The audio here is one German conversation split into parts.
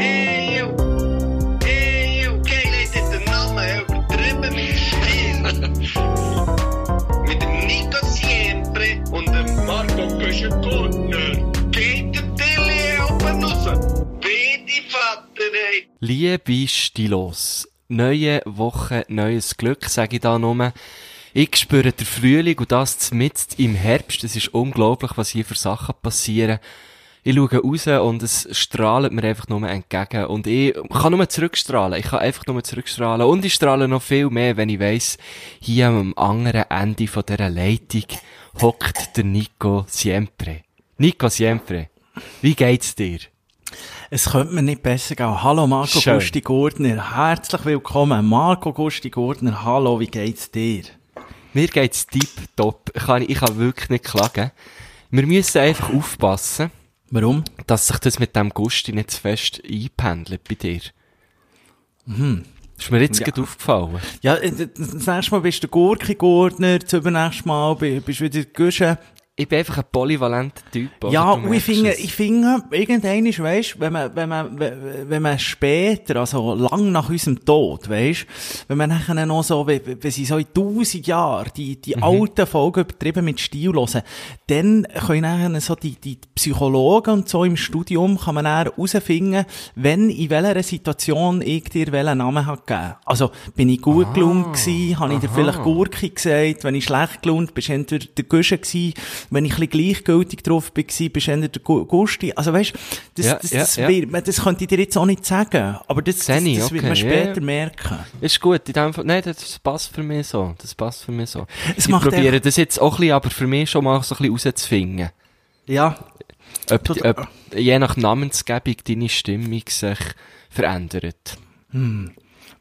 Eeuw. Eeuw. Geil ist der Name übertrieben mit Stil. mit dem Nico Siempre und dem Marco Köschen-Gurtner. Geht der Tilly oben raus. Bitte Vater, ey. Liebe Stilos, neue Woche, neues Glück, sage ich da nur. Ich spüre den Frühling und das mitten im Herbst. Es ist unglaublich, was hier für Sachen passieren. Ich schaue raus und es strahlt mir einfach nur entgegen. Und ich kann nur zurückstrahlen. Ich kann einfach nur zurückstrahlen. Und ich strahle noch viel mehr, wenn ich weiss, hier am anderen Ende von dieser Leitung hockt der Nico Siempre. Nico Siempre, wie geht's dir? Es könnte mir nicht besser gehen. Hallo Marco Schön. Gusti Gurtner, herzlich willkommen. Marco Gusti Gurtner, hallo, wie geht's dir? Mir geht's tipptopp. Ich kann, ich kann wirklich nicht klagen. Wir müssen einfach aufpassen, Warum? dass sich das mit dem Gusti nicht zu fest einpendelt bei dir. Mhm. Ist mir jetzt Ja. gerade aufgefallen. Ja, äh, das nächste Mal bist du der Gurki Gurtner, das übernächste Mal bi- bist du wieder der Güsche. Ich bin einfach ein polyvalenter Typ. Ja, und ich finde, ich finde, irgendwann ist, weisst, wenn man, wenn man, wenn man später, also lang nach unserem Tod, weisst, wenn man nachher noch so, wenn, sie so in tausend Jahren die, die alten Folgen übertrieben mit Stil hören, dann können nachher so die, die Psychologen und so im Studium kann man dann herausfinden, wenn, in welcher Situation ich dir welchen Namen habe gegeben. Also, bin ich gut gelaunt gewesen, habe ich dir vielleicht Gurki gesagt, wenn ich schlecht gelaunt, bist du entweder der Gusche gewesen, wenn ich ein bisschen gleichgültig drauf war, bist du der Gu- Gusti. Also weißt, das, Ja, das, ja, das, ja. wird- das könnte ich dir jetzt auch nicht sagen, aber das, das, ich, das wird okay, man später ja. merken. Ist gut, in dem Fall, nein, das passt für mich so. Das passt für mich so. Es ich probiere das jetzt auch ein bisschen, aber für mich schon mal so ein bisschen rauszufinden. Ja, Ob, ob je nach Namensgebung deine Stimmung sich verändert.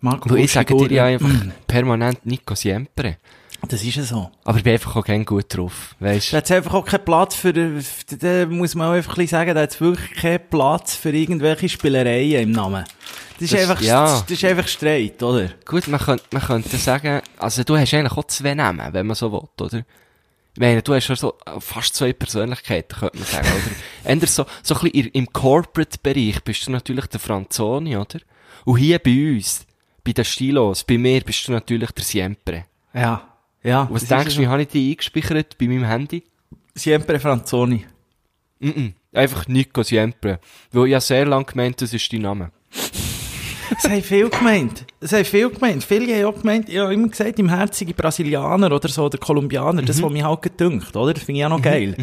Marco Weil ich sage dir ja einfach permanent Nico Siempre. Das ist ja so. Aber ich bin einfach auch gerne gut drauf, weisst Da hat einfach auch keinen Platz für, da muss man auch einfach ein sagen, da hat wirklich keinen Platz für irgendwelche Spielereien im Namen. Das ist Das- einfach, ja. das ist einfach Streit, oder? Gut, man könnte, man könnte sagen, also du hast eigentlich auch zwei Namen, wenn man so will, oder? Ich meine, du hast ja so fast zwei Persönlichkeiten, könnte man sagen, oder? Änder so, so ein bisschen im Corporate-Bereich bist du natürlich der Franzoni, oder? Und hier bei uns, bei den Stilos, bei mir bist du natürlich der Siempre. Ja. Ja. Und was denkst du, wie habe ich die eingespeichert bei meinem Handy? Siempre Franzoni. Mhm. Einfach Nico Siempre. Weil ich ja sehr lange gemeint, das ist dein Name. Das haben viel gemeint. Das haben viel gemeint. Viele haben auch gemeint, ich habe immer gesagt, im Herzigen Brasilianer oder so, oder Kolumbianer, das, was mich halt gedünkt, oder? Das finde ich auch noch geil.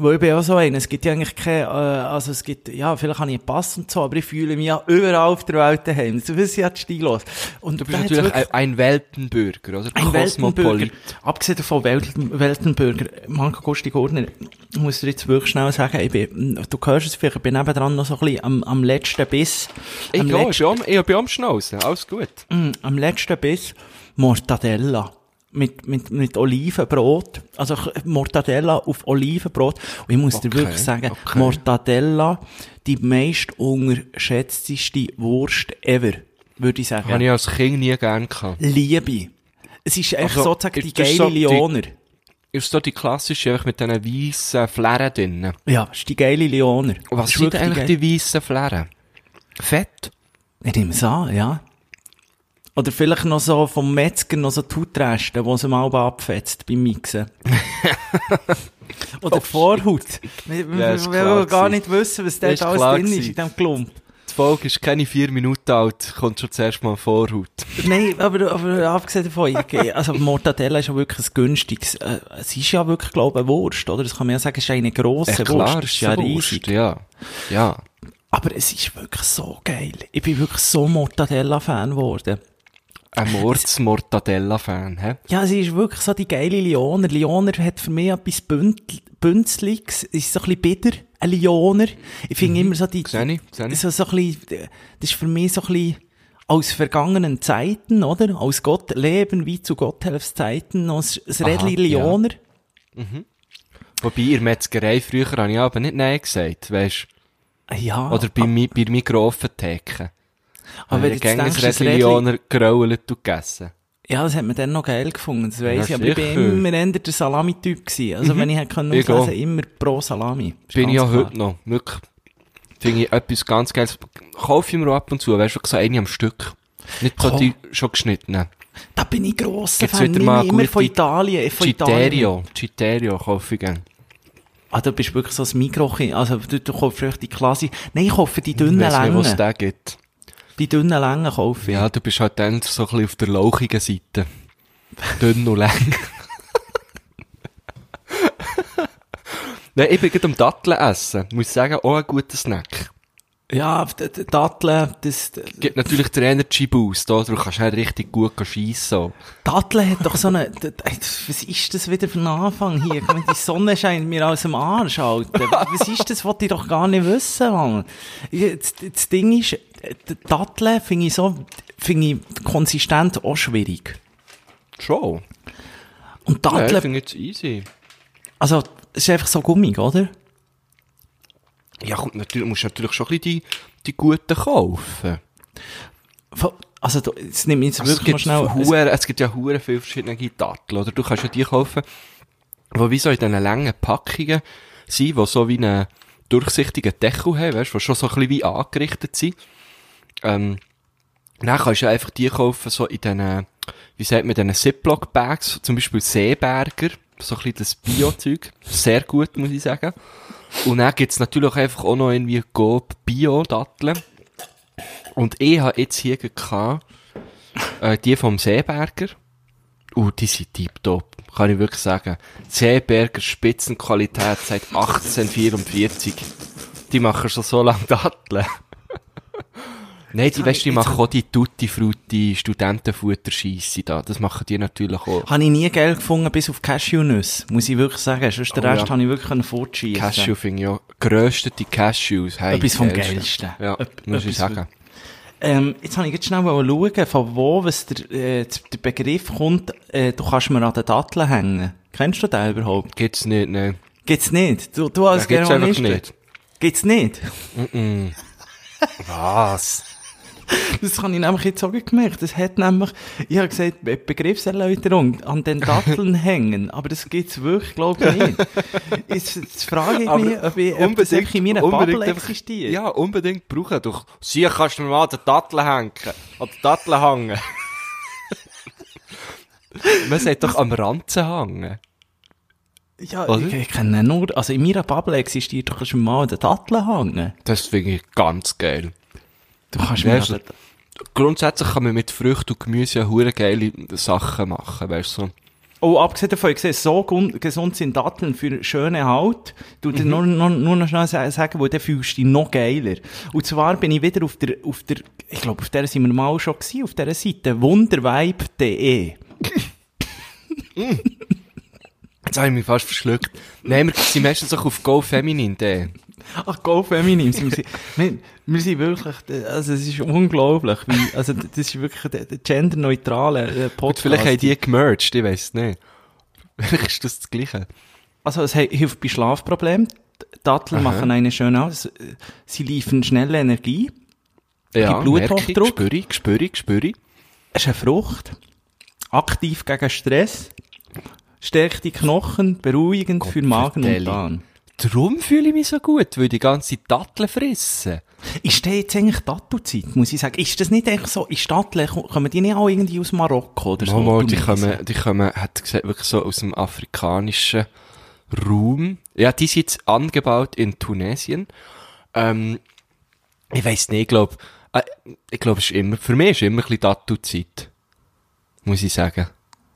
Weil ich bin auch so einer, es gibt ja eigentlich keine, äh, also es gibt, ja, vielleicht habe ich einen Pass und so, aber ich fühle mich ja überall auf der Welt daheim. So wissen ja Stilos. Und Du bist natürlich ein, ein Weltenbürger, oder? ein Weltenbürger. Abgesehen davon, Welt, Weltenbürger. Marco Gusti Gordner, ich muss dir jetzt wirklich schnell sagen, ich bin, du hörst es vielleicht, ich bin nebendran noch so ein bisschen am, am letzten Biss. Ich, am ich letzten, bin am, ich bin am Schnauzen. Alles gut. Mm, am letzten Biss Mortadella. Mit, mit, mit Olivenbrot. Also Mortadella auf Olivenbrot. Und ich muss dir Okay, wirklich sagen, okay. Mortadella, die meist unterschätzteste Wurst ever, würde ich sagen. Habe ich als Kind nie gern gehabt. Liebe. Es ist echt Also, sozusagen die geile so die- Leoner. Ist so die klassische, einfach mit diesen weissen Flären drin. Ja, das ist die geile Leoner. Was sind eigentlich geile- die weissen Flären? Fett? Ich nehme es an, ja. Oder vielleicht noch so vom Metzger noch so die Hautreste, die sie mal abfetzt beim Mixen. Oder die Vorhaut. Wir, wir, Ja, wir wollen gar nicht wissen, was dort alles drin ist in diesem Klump. Die Folge ist keine vier Minuten alt, kommt schon zuerst mal Vorhaut. Nein, aber, aber abgesehen davon, also Mortadella ist ja wirklich ein günstiges, äh, es ist ja wirklich, glaube ich, eine Wurst, oder? Das kann man ja sagen, es ist eine grosse Ja, Wurst. klar, Das ist ist ja eine riesig. Wurst, ja. Ja. Aber es ist wirklich so geil. Ich bin wirklich so Mortadella-Fan geworden. Ein Mords-Mortadella-Fan, hä? Ja, sie ist wirklich so die geile Lioner. Lioner hat für mich etwas Bünd- Bünzliges. Ist so ein bisschen bitter. Ein Lioner. Ich finde immer so die, sehe ich. so, so ein bisschen, das ist für mich so ein bisschen aus vergangenen Zeiten, oder? Aus Gott, Leben wie zu Gotthelfs Zeiten, aus Aha, Rädli ja. Lioner. Wobei, der Metzgerei früher habe ich aber nicht Nein gesagt, weisst Ja. Oder bei, mi, bei der Mikro-Offentheke. Aber wenn ich du denkst, das Rädli, und gegessen. ja, das hat man dann noch geil gefunden, das weiss Ja, ich. Aber ich bin immer eher der Salami-Typ gewesen. Also wenn ich hätte können Ich auslesen, immer pro Salami. Ist Bin ich ja klar. heute noch. Wirklich. Finde ich etwas ganz Geiles. Kaufe ich mir auch ab und zu, weißt du, so eine am Stück. Nicht so die schon geschnittenen. Da bin ich grosser Gibt's Fan. wieder mal Immer von Italien. Von. Citerio. Citerio kaufe ich gerne. Ah, du bist wirklich so ein Mikro, also du, du kaufst wirklich die Klasse. Nein, ich kaufe die dünnen Weiss nicht, was es Längen. da gibt. Die dünnen Längen kaufe ich. Ja, du bist halt dann so ein bisschen auf der lauchigen Seite. Dünn und lang. Nein, ich bin gerade am Datteln essen. Muss sagen, auch ein guter Snack. Ja, Datteln, das, Gibt natürlich den Energy Boost, oder? Du kannst halt richtig gut schiessen. Datteln hat doch so eine, was ist das wieder für ein Anfang hier? Ich meine, die Sonne scheint mir aus dem Arsch, Alter. Was ist das, was ich doch gar nicht wissen, Mann. Ich- Das, das Ding ist, Datteln finde ich so, finde ich konsistent auch schwierig. Schon. Und Ja, ich Datteln, finde jetzt easy. also, es ist einfach so gummig, oder? Ja, kommt natürlich, musst natürlich schon ein bisschen die, die guten kaufen. Also, du- jetzt ich jetzt Also es, wirklich gibt schnell, Huren, es gibt ja hure viele verschiedene Datteln, oder? Du kannst ja die kaufen, die wie so in diesen langen Packungen sind, die so wie einen durchsichtigen Deckel haben, weißt du, die schon so ein bisschen wie angerichtet sind. Ähm, dann kannst du einfach die kaufen, so in diesen, wie sagt man, diesen Ziploc-Bags, zum Beispiel Seeberger, so ein bisschen das Bio-Zeug. Sehr gut, muss ich sagen. Und dann gibt's natürlich einfach auch noch irgendwie Coop Bio-Datteln. Und ich habe jetzt hier gehabt, äh, die vom Seeberger. Uh, die sind tiptop. Kann ich wirklich sagen. Seeberger Spitzenqualität seit 1844. Die machen schon so lange Datteln. Nein, die, weißt, die machen auch die Tutti Frutti Studentenfutterscheisse da. Das machen die natürlich auch. Habe ich nie geil gefunden, bis auf Cashewnüsse, muss ich wirklich sagen. Sonst den Oh, Rest ja. habe ich wirklich fortschießen. Cashew finde ich auch. Geröstete Cashews. Hey, Etwas vom geilste. Geilsten. Ja, Ep- muss ich sagen. Ähm, jetzt habe ich jetzt schnell mal schauen, von wo was der, äh, der Begriff kommt, äh, du kannst mir an den Datteln hängen. Kennst du den überhaupt? Gibt's nicht, ne. Gibt's nicht? Du, du als Ja, gibt's Germanist? nicht. Gibt's nicht? Was? Das habe ich nämlich jetzt auch gemerkt. Das hat nämlich, ich habe gesagt, Be- Begriffserläuterung an den Datteln hängen. Aber das gibt's wirklich, glaube ich, nicht. Jetzt, jetzt frage ich mich, ob, ich, ob das in meiner Bubble existiert. Ja, unbedingt brauchen. Du, sie kannst du mir mal an den Datteln hängen. An den Datteln hängen. Man sagt doch am Ranzen hängen. Ja, Oder? ich, ich kenne nur, also in meiner Bubble existiert doch schon mal der Datteln hängen. Das finde ich ganz geil. Du kannst mir den- Grundsätzlich kann man mit Früchten und Gemüse ja hure geile Sachen machen, weißt du. so. Oh, abgesehen davon, ich sehe, so gesund sind Datteln für schöne Haut. Du dir nur, nur, nur noch schnell sa- sagen, wo dann fühlst du dich noch geiler. Und zwar bin ich wieder auf der, auf der, ich glaube, auf der sind wir mal schon gewesen, auf dieser Seite, wundervibe.de. Jetzt habe ich mich fast verschluckt. Nein, wir sind meistens auch auf Go Feminine. De. Ach, Go Feminin. wir, sind, wir, wir sind wirklich, also es ist unglaublich, wie, also das ist wirklich der, der genderneutrale äh, Gut, Podcast. vielleicht haben die gemerged, ich weiss nicht. Vielleicht ist das das Gleiche. Also es hilft bei Schlafproblemen. Datteln machen eine schön aus. Sie liefern schnelle Energie. Ja, Bluthochdruck? spüre ich, spüre ich, spüre ich. Es ist eine Frucht. Aktiv gegen Stress. Stärkt die Knochen, beruhigend für Magen und. Darm. Darum fühle ich mich so gut, weil die ganze Datteln fressen. Ist das jetzt eigentlich Tattoo-Zeit, muss ich sagen? Ist das nicht echt so, in Stadtlen, kommen die nicht auch irgendwie aus Marokko oder so? Mal, die kommen, die kommen, hat gesagt, wirklich so aus dem afrikanischen Raum. Ja, die sind jetzt angebaut in Tunesien. Ähm, ich weiss nicht, ich glaube, äh, ich glaube, es ist immer, für mich ist immer ein bisschen Tattoo-Zeit. Muss ich sagen.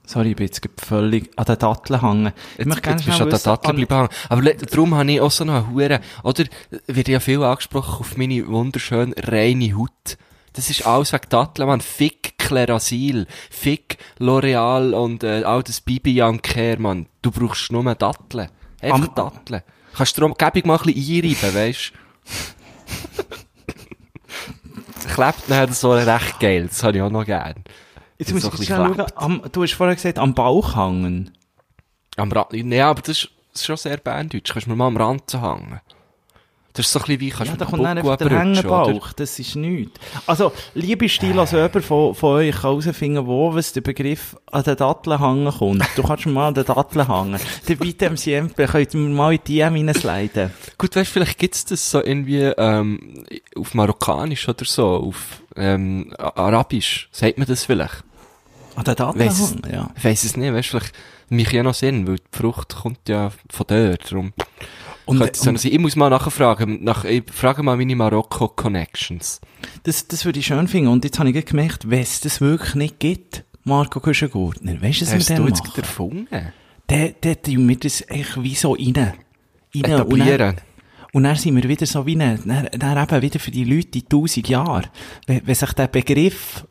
Sorry, ich bin jetzt völlig an den Datteln hängen. Ich Jetzt, möchte gerne jetzt bist du schnell an der wissen, Dattel an- bleiben hängen. Aber darum habe ich auch so noch eine Hure, oder, wird ja viel angesprochen auf meine wunderschön reine Haut. Das ist alles wegen Datteln, man. Fick Klerasil, Fick L'Oreal und, äh, all das Bibi Young Care, man. Du brauchst nur Datteln. Einfach Am- Datteln. Kannst du gäbig mal ein bisschen einreiben, weisst Klebt nachher so recht geil, das habe ich auch noch gern. Jetzt muss ich schnell schauen, am, du hast vorher gesagt, am Bauch hängen. Am Rand, ja, aber das ist, das ist schon sehr berndeutsch. Kannst du mir mal am Rand hängen. Das ist so ein bisschen wie, kannst Ja, du da mit kommt dann einfach der? Hängebauch, das ist nichts. Also, liebe Stil, also jemand von, von euch kann herausfinden, wo was der Begriff an den Datteln hängen kommt. Du kannst mal an den Datteln hängen. Der bitte siempre, könnt ihr mal in die DM reinsliden. Gut, weißt, vielleicht gibt's das so irgendwie, ähm, auf Marokkanisch oder so, auf, ähm, Arabisch. Sagt man das vielleicht? An den Datteln Weiss hängen, ja. Ich weiss es nicht, weißt, vielleicht, mich ja noch Sinn, weil die Frucht kommt ja von dort, darum. Und, könnte sein. Ich muss mal nachfragen, nach, ich frage mal meine Marokko-Connections. das, das würde ich schön finden. Und jetzt habe ich gemerkt, wenn es das wirklich nicht gibt, Marco Küschengurtner, weißt du, was Hast wir du dann jetzt machen? erfunden? Der, der tun wir das echt wie so rein. rein. Dann, Etablieren. und dann sind wir wieder so wie dann, dann eben wieder für die Leute in tausend Jahren. Wenn, wenn sich der Begriff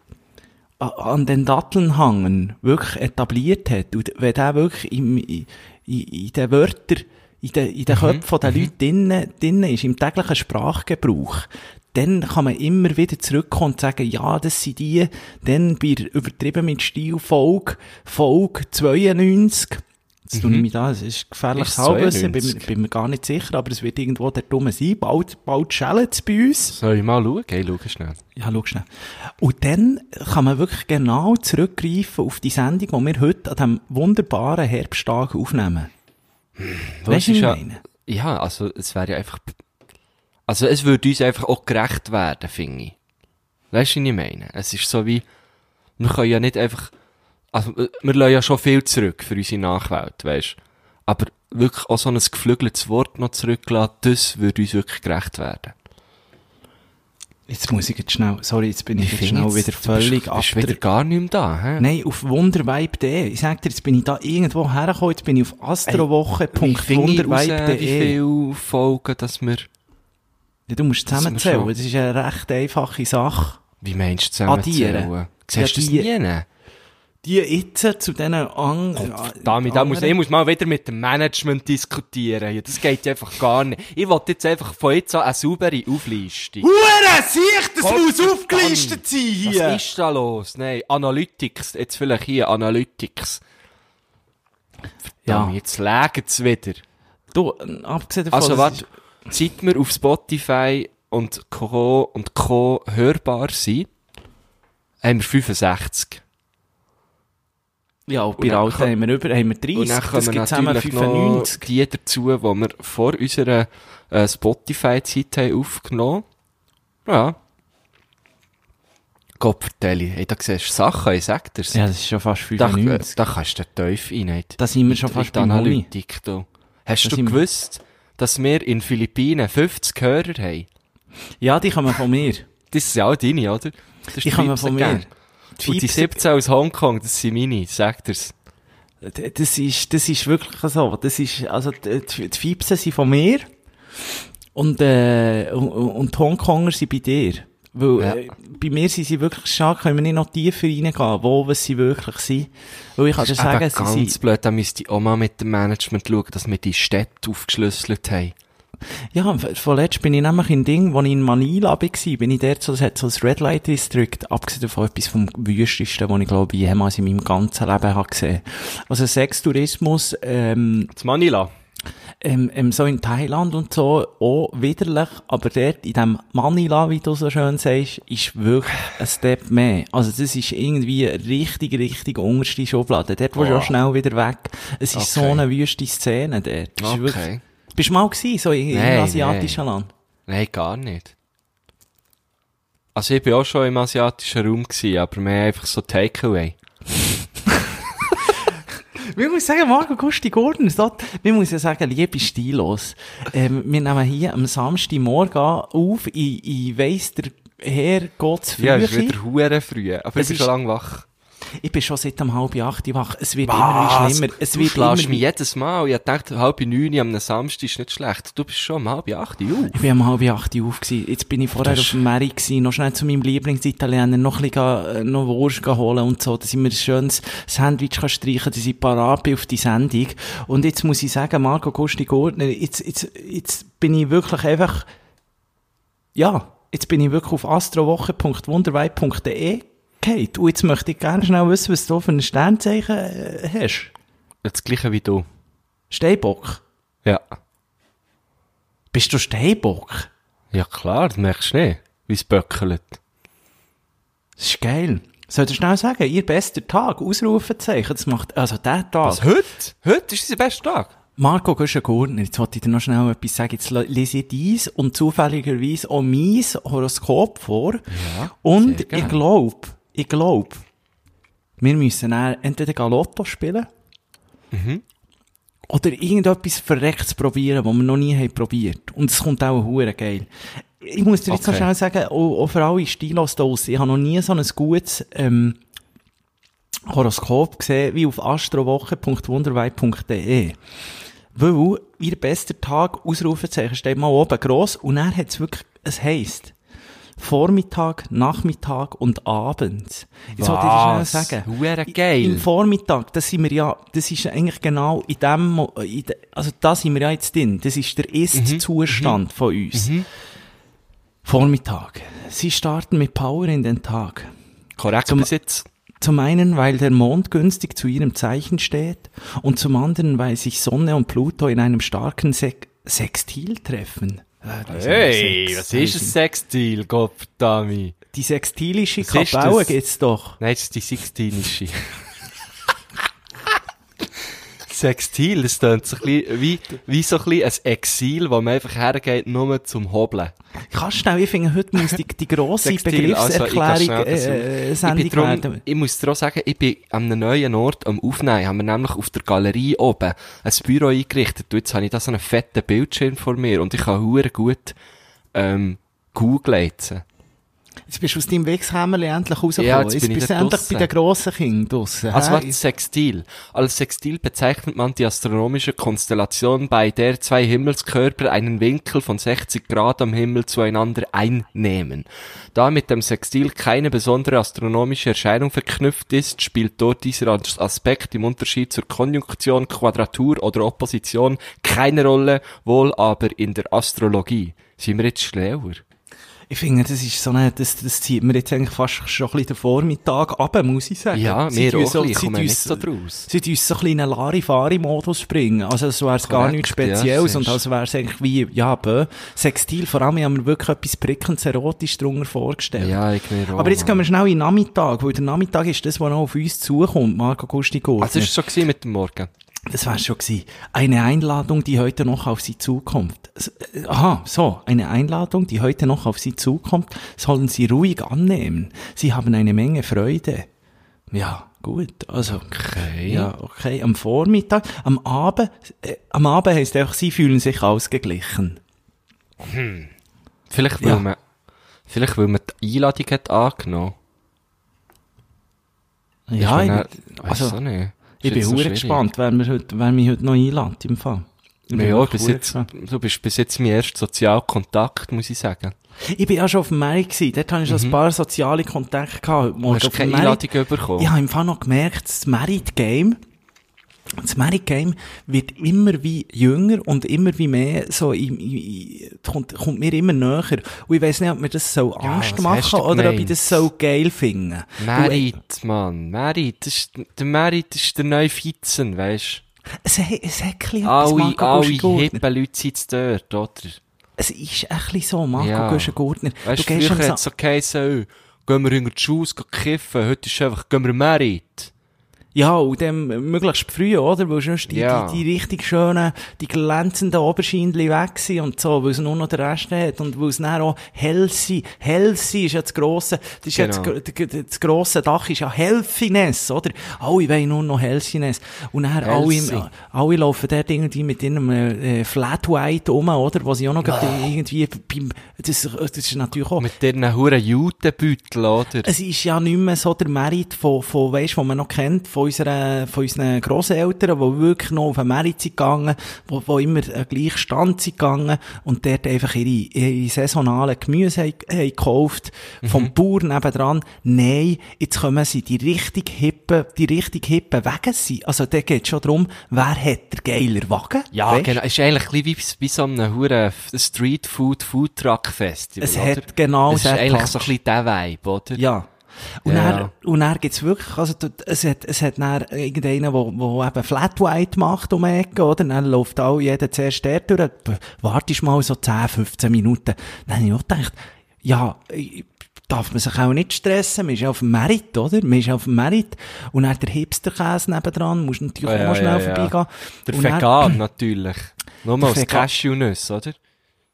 an den Datteln hangen wirklich etabliert hat und wenn der wirklich im, in, in, in den Wörtern, in den, in den Köpfen der Leute drinnen, drinnen ist, im täglichen Sprachgebrauch, dann kann man immer wieder zurückkommen und sagen, ja, das sind die, dann bei übertrieben mit Stil Folge, Folge 92, Jetzt tue ich mich da, es ist gefährliches Ist es Halbwissen, bin, 92? bin mir gar nicht sicher, aber es wird irgendwo der Dumme sein. Bald, bald schellen es bei uns. Soll ich mal schauen? Hey, schau schnell. Ja, schau schnell. Und dann kann man wirklich genau zurückgreifen auf die Sendung, die wir heute an diesem wunderbaren Herbsttag aufnehmen. Ist was ja, ich meine? ja, also, es wäre ja einfach, also, es würde uns einfach auch gerecht werden, finde ich. Weißt du, was ich meine? Es ist so wie, wir können ja nicht einfach, also, äh, wir lassen ja schon viel zurück für unsere Nachwelt, weißt du. Aber wirklich auch so ein geflügeltes Wort noch zurücklassen, das würde uns wirklich gerecht werden. Jetzt muss ich jetzt schnell, sorry, jetzt bin ich jetzt finde schnell jetzt, wieder du völlig bist, bist wieder gar nicht mehr da, hä? Nein, auf wundervibe.de. Ich sag dir, jetzt bin ich da irgendwo hergekommen, jetzt bin ich auf ich raus, wie astrowoche.wundervibe.de. viele Folgen, dass wir, Ja, du musst zusammenzählen, das ist eine recht einfache Sache. wie meinst du zusammenzählen? Addieren. Siehst du das nie? Die jetzt zu diesen an Damit, da muss, ich muss mal wieder mit dem Management diskutieren. Ja, das geht einfach gar nicht. Ich will jetzt einfach von jetzt an eine saubere Auflistung. Hure, sieh, das Gott muss aufgelistet sein hier! Was ist da los? Nein, Analytics. Jetzt vielleicht hier Analytics. Ja. Verdammt, jetzt lägt's wieder. Du, abgesehen davon, Also, warte. Seit wir auf Spotify und Co. und Co. hörbar sind, haben wir 65. Ja, und bei Und Alten haben wir über, haben wir 30, Und dann das gibt zusammen natürlich noch 95. die dazu, die wir vor unserer äh, Spotify-Zeit haben aufgenommen. Ja. Gott vertelle, hey, da siehst du Sachen, ich sag dir's. Ja, das ist schon fast da, äh, 95. da kannst du den Teufel rein. Da sind wir schon fast beim Huni. Analytik. Du. Hast Da du sind wir- gewusst, dass wir in Philippinen 50 Hörer haben? Ja, die kommen von mir. Das sind auch deine, oder? Das ist Die kommen von mir. Gang. Und die 17 aus Hongkong, das sind meine, sag dir's. D- Das ist, das ist wirklich so. Das ist, also, die, die die Fiepsen sind von mir. Und, äh, und, und die Hongkonger sind bei dir. Weil, Ja. äh, bei mir sind sie wirklich stark, können wir nicht noch tiefer reingehen, wo was sie wirklich sind. Weil ich kann dir sagen, sie ganz sind, blöd, da müsste auch mal mit dem Management schauen, dass wir die Städte aufgeschlüsselt haben. Ja, vorletzt bin ich nämlich in Ding, wo ich in Manila war, bin ich dort so, das hat so das Red Light District, abgesehen davon etwas vom wüstesten, was ich glaube ich jemals in meinem ganzen Leben habe gesehen. Also Sextourismus, ähm, Das Manila. ähm, ähm, so in Thailand und so, auch widerlich, aber dort in dem Manila, wie du so schön sagst, ist wirklich ein Step mehr. Also das ist irgendwie richtig, richtig unterste Schublade. Dort willst du Oh. auch schnell wieder weg. Es ist so Okay. eine wüste Szene dort. Das Okay. Bist du mal gewesen, so in, in Nein, asiatischen Land? Nein, gar nicht. Also ich bin auch schon im asiatischen Raum gewesen, aber mehr einfach so Takeaway. Wir muss sagen, Marco Gusti Gordon, so, wir muss ja sagen, liebe Stilos, ähm, wir nehmen hier am Samstagmorgen auf, ich, ich weiss, der Herr Gottes Ja, es ist wieder hure früh, aber Es ich bin schon lange wach. Ich bin schon seit um halb acht wach. Es wird immer wie schlimmer. Es du wird immer wie... jedes Mal. Ich dachte, halb neun am Samstag ist nicht schlecht. Du bist schon um halb acht Uhr. Ich bin um halb acht auf gewesen. Jetzt bin ich vorher Das- auf dem Mary gewesen, noch schnell zu meinem Lieblingsitaliener, noch ein bisschen, äh, noch Wurst holen und so, dass ich mir ein schönes Sandwich kann streichen, dass ich parat bin auf die Sendung. Und jetzt muss ich sagen, Marco Gusti Gordner, jetzt, jetzt, jetzt bin ich wirklich einfach, ja, jetzt bin ich wirklich auf astrowoche.wunderweit.de Kate, und jetzt möchte ich gerne schnell wissen, was du für ein Sternzeichen äh, hast. Das gleiche wie du. Steinbock. Ja. Bist du Steinbock? Ja klar, das merkst du nicht, wie es böckelt. Das ist geil. Soll ich schnell sagen, ihr bester Tag, Ausrufezeichen, das macht, also der Tag. heute? Heute ist unser bester Tag. Marco Göschen-Gurtner, jetzt wollte ich dir noch schnell etwas sagen. Jetzt lese ich dies und zufälligerweise auch mein Horoskop vor. Ja, und ich glaube, ich glaube, wir müssen entweder Galotto spielen Mhm. oder irgendetwas Verrecktes probieren, was wir noch nie haben probiert. Und es kommt auch hure geil. Ich muss dir jetzt noch Okay. schnell sagen, auch, auch für alle Stilos draussen, ich habe noch nie so ein gutes ähm, Horoskop gesehen wie auf astrowoche.wunderweit.de. Weil ihr bester Tag, Ausrufezeichen, steht mal oben gross und er hat es wirklich, es heisst, Vormittag, Nachmittag und Abend. Jetzt wollte ich dir schnell sagen. Hure geil. Im Vormittag, das sind wir ja, das ist eigentlich genau in dem, Mo- in de, also da sind wir ja jetzt drin. Das ist der Ist-Zustand von uns. Vormittag. Sie starten mit Power in den Tag. Korrekt Zum-. Zum einen, weil der Mond günstig zu ihrem Zeichen steht und zum anderen, weil sich Sonne und Pluto in einem starken Sek Sextil treffen. Das Hey, was ist ein Sextil, Gottverdammt? Die sextilische Kapelle gibt's doch. Nein, das ist die Sixtinische. Sextil, das klingt so ein bisschen, wie, wie so ein bisschen ein Exil, wo man einfach hergeht, nur zum Hobeln. Kannst schnell, ich finde, heute muss die, die grosse also ich Begriffserklärung versuchen. äh, ich, Sendung bin drum, ich muss dir auch sagen, ich bin an einem neuen Ort am Aufnehmen, haben wir nämlich auf der Galerie oben ein Büro eingerichtet. Und jetzt habe ich da so einen fetten Bildschirm vor mir und ich kann gut, ähm, googeln jetzt. Jetzt bist du aus deinem Wichskämmerli endlich rausgekommen. Ja, jetzt jetzt bist du endlich bei den grossen Kindern draussen. Also was Sextil? Als Sextil bezeichnet man die astronomische Konstellation, bei der zwei Himmelskörper einen Winkel von 60 Grad am Himmel zueinander einnehmen. Da mit dem Sextil keine besondere astronomische Erscheinung verknüpft ist, spielt dort dieser As- Aspekt im Unterschied zur Konjunktion, Quadratur oder Opposition keine Rolle, wohl aber in der Astrologie. Sind wir jetzt schlauer? Ich finde, das ist so eine, das, das zieht mir jetzt eigentlich fast schon ein bisschen den Vormittag ab, muss ich sagen. Ja, mir tun auch so- ein bisschen. Ich tun nicht so draus. Sie tun so ein bisschen in einen Larifari-Modus springen. Also, es wäre gar Korrekt, nichts ja, Spezielles siehst und als wäre es eigentlich wie, ja, bö, Sextil. Vor allem haben wir wirklich etwas prickelnd erotisch drunter vorgestellt. Ja, ich mir auch. Aber jetzt gehen wir schnell in den Nachmittag, weil der Nachmittag ist das, was noch auf uns zukommt, Marco Gusti. Also, ist es so gewesen mit dem Morgen? Das war schon gewesen. Eine Einladung, die heute noch auf Sie zukommt. Äh, Aha, so. Eine Einladung, die heute noch auf Sie zukommt, sollen Sie ruhig annehmen. Sie haben eine Menge Freude. Ja, gut. Also, Okay. ja, okay. Am Vormittag, am Abend, äh, am Abend heisst einfach, Sie fühlen sich ausgeglichen. Vielleicht, weil Ja. man, vielleicht, weil man die Einladung hat angenommen. Ja, ich, also, auch nicht. Ich bin jetzt so gespannt, wer, mir heute, wer mich heute noch einlädt, im Fall. Ja, wirklich bis jetzt, du bist bis jetzt mein erster Sozialkontakt, muss ich sagen. Ich bin ja schon auf dem Merit gewesen. Dort habe ich schon ein paar soziale Kontakte gehabt. heute Morgen. Mhm. Hast du keine Einladung bekommen? Ich habe im Fall noch gemerkt, das Merit Game, das Merit Game wird immer wie jünger und immer wie mehr so, im, im, kommt, kommt mir immer näher. Und ich weiss nicht, ob mir das so Angst was machen du oder ob ich das so geil finde. Merit, Mann. Merit, das ist, der Merit ist der neue Vizen, weisst Es, hat- es hat ein bisschen du? etwas, Alle, alle hippen Leute sind dort, oder? Es ist ein bisschen so, Marco Ja. Guschen-Gurtner. Weißt du, früher hat es so geheißen, oh, gehen wir in die Schule kiffen, heute ist einfach, gehen wir Merit. Ja, und dem möglichst früh, oder? Weil sonst die, Ja. die, die richtig schönen, die glänzenden Oberscheinchen weg sind und so, weil es nur noch den Rest hat und weil es dann auch healthy, healthy ist ja das grosse, das ist ja das, Genau. das, das grosse Dach ist ja Healthiness, oder? Alle wollen nur noch Healthiness. Und dann Healthy. alle, alle laufen dort irgendwie mit ihrem äh, Flat White um, oder? Wo sie auch noch gerade irgendwie beim, das, das ist natürlich auch, Mit diesen huren Judenbeutel, oder? es ist ja nicht mehr so der Merit von, von weisst, von man noch kennt, von unseren, von unseren Grosseltern, die wirklich noch auf sind gegangen, wo, wo immer gleich Stand sind gegangen und dort einfach ihre, ihre saisonalen Gemüse haben, haben gekauft, vom Bauern nebendran. Nein, jetzt kommen sie die richtig hippen, die richtig hippen Wege sind. Also, da geht schon darum, wer hat der geiler Wagen? Ja, Weisst? genau. Es ist eigentlich ein bisschen wie, wie so ein hure Street Food Food Truck Festival. Es oder? hat genau Es ist eigentlich Touch. so ein bisschen der Vibe, oder? Ja. Und, Ja. dann, und dann gibt's wirklich, also, es hat, es hat dann irgendeinen, wo, wo eben Flat White macht um Ecke, oder? Dann läuft auch jeder zuerst dort durch. Wartest mal so 10, 15 Minuten. Dann habe ich auch gedacht, ja, darf man sich auch nicht stressen. Man ist ja auf dem Merit, oder? Man ist auf dem Merit. Und dann der Hipsterkäse nebendran, musst natürlich auch ja, mal schnell ja, ja. vorbeigehen. Der Und dann- Vegan natürlich. Nur mal aus Cashewnüsse, oder?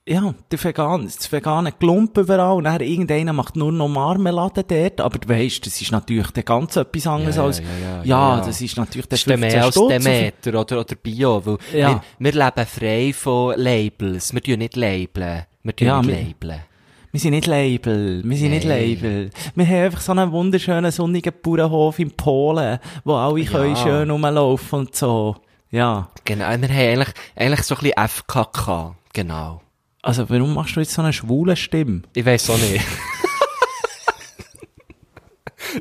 Ja, der vegan, das vegane Klump überall und dann irgendeiner macht nur noch Marmelade dort, aber du weisst, das ist natürlich dann ganz etwas anderes Ja, als, ja, ja, ja, ja. das ist natürlich der Das ist dann 15 mehr als Stutz. Demeter oder, oder Bio, weil Ja. wir, wir leben frei von Labels. Wir tun nicht labeln. Wir tun Ja, nicht labeln. Wir sind nicht Label, wir sind nicht Nein. Label. Wir haben einfach so einen wunderschönen sonnigen Bauernhof in Polen, wo alle können schön rumlaufen und so. Ja. Genau, wir haben eigentlich, eigentlich so ein bisschen FKK. Genau. Also, warum machst du jetzt so eine schwule Stimme? Ich weiss auch nicht.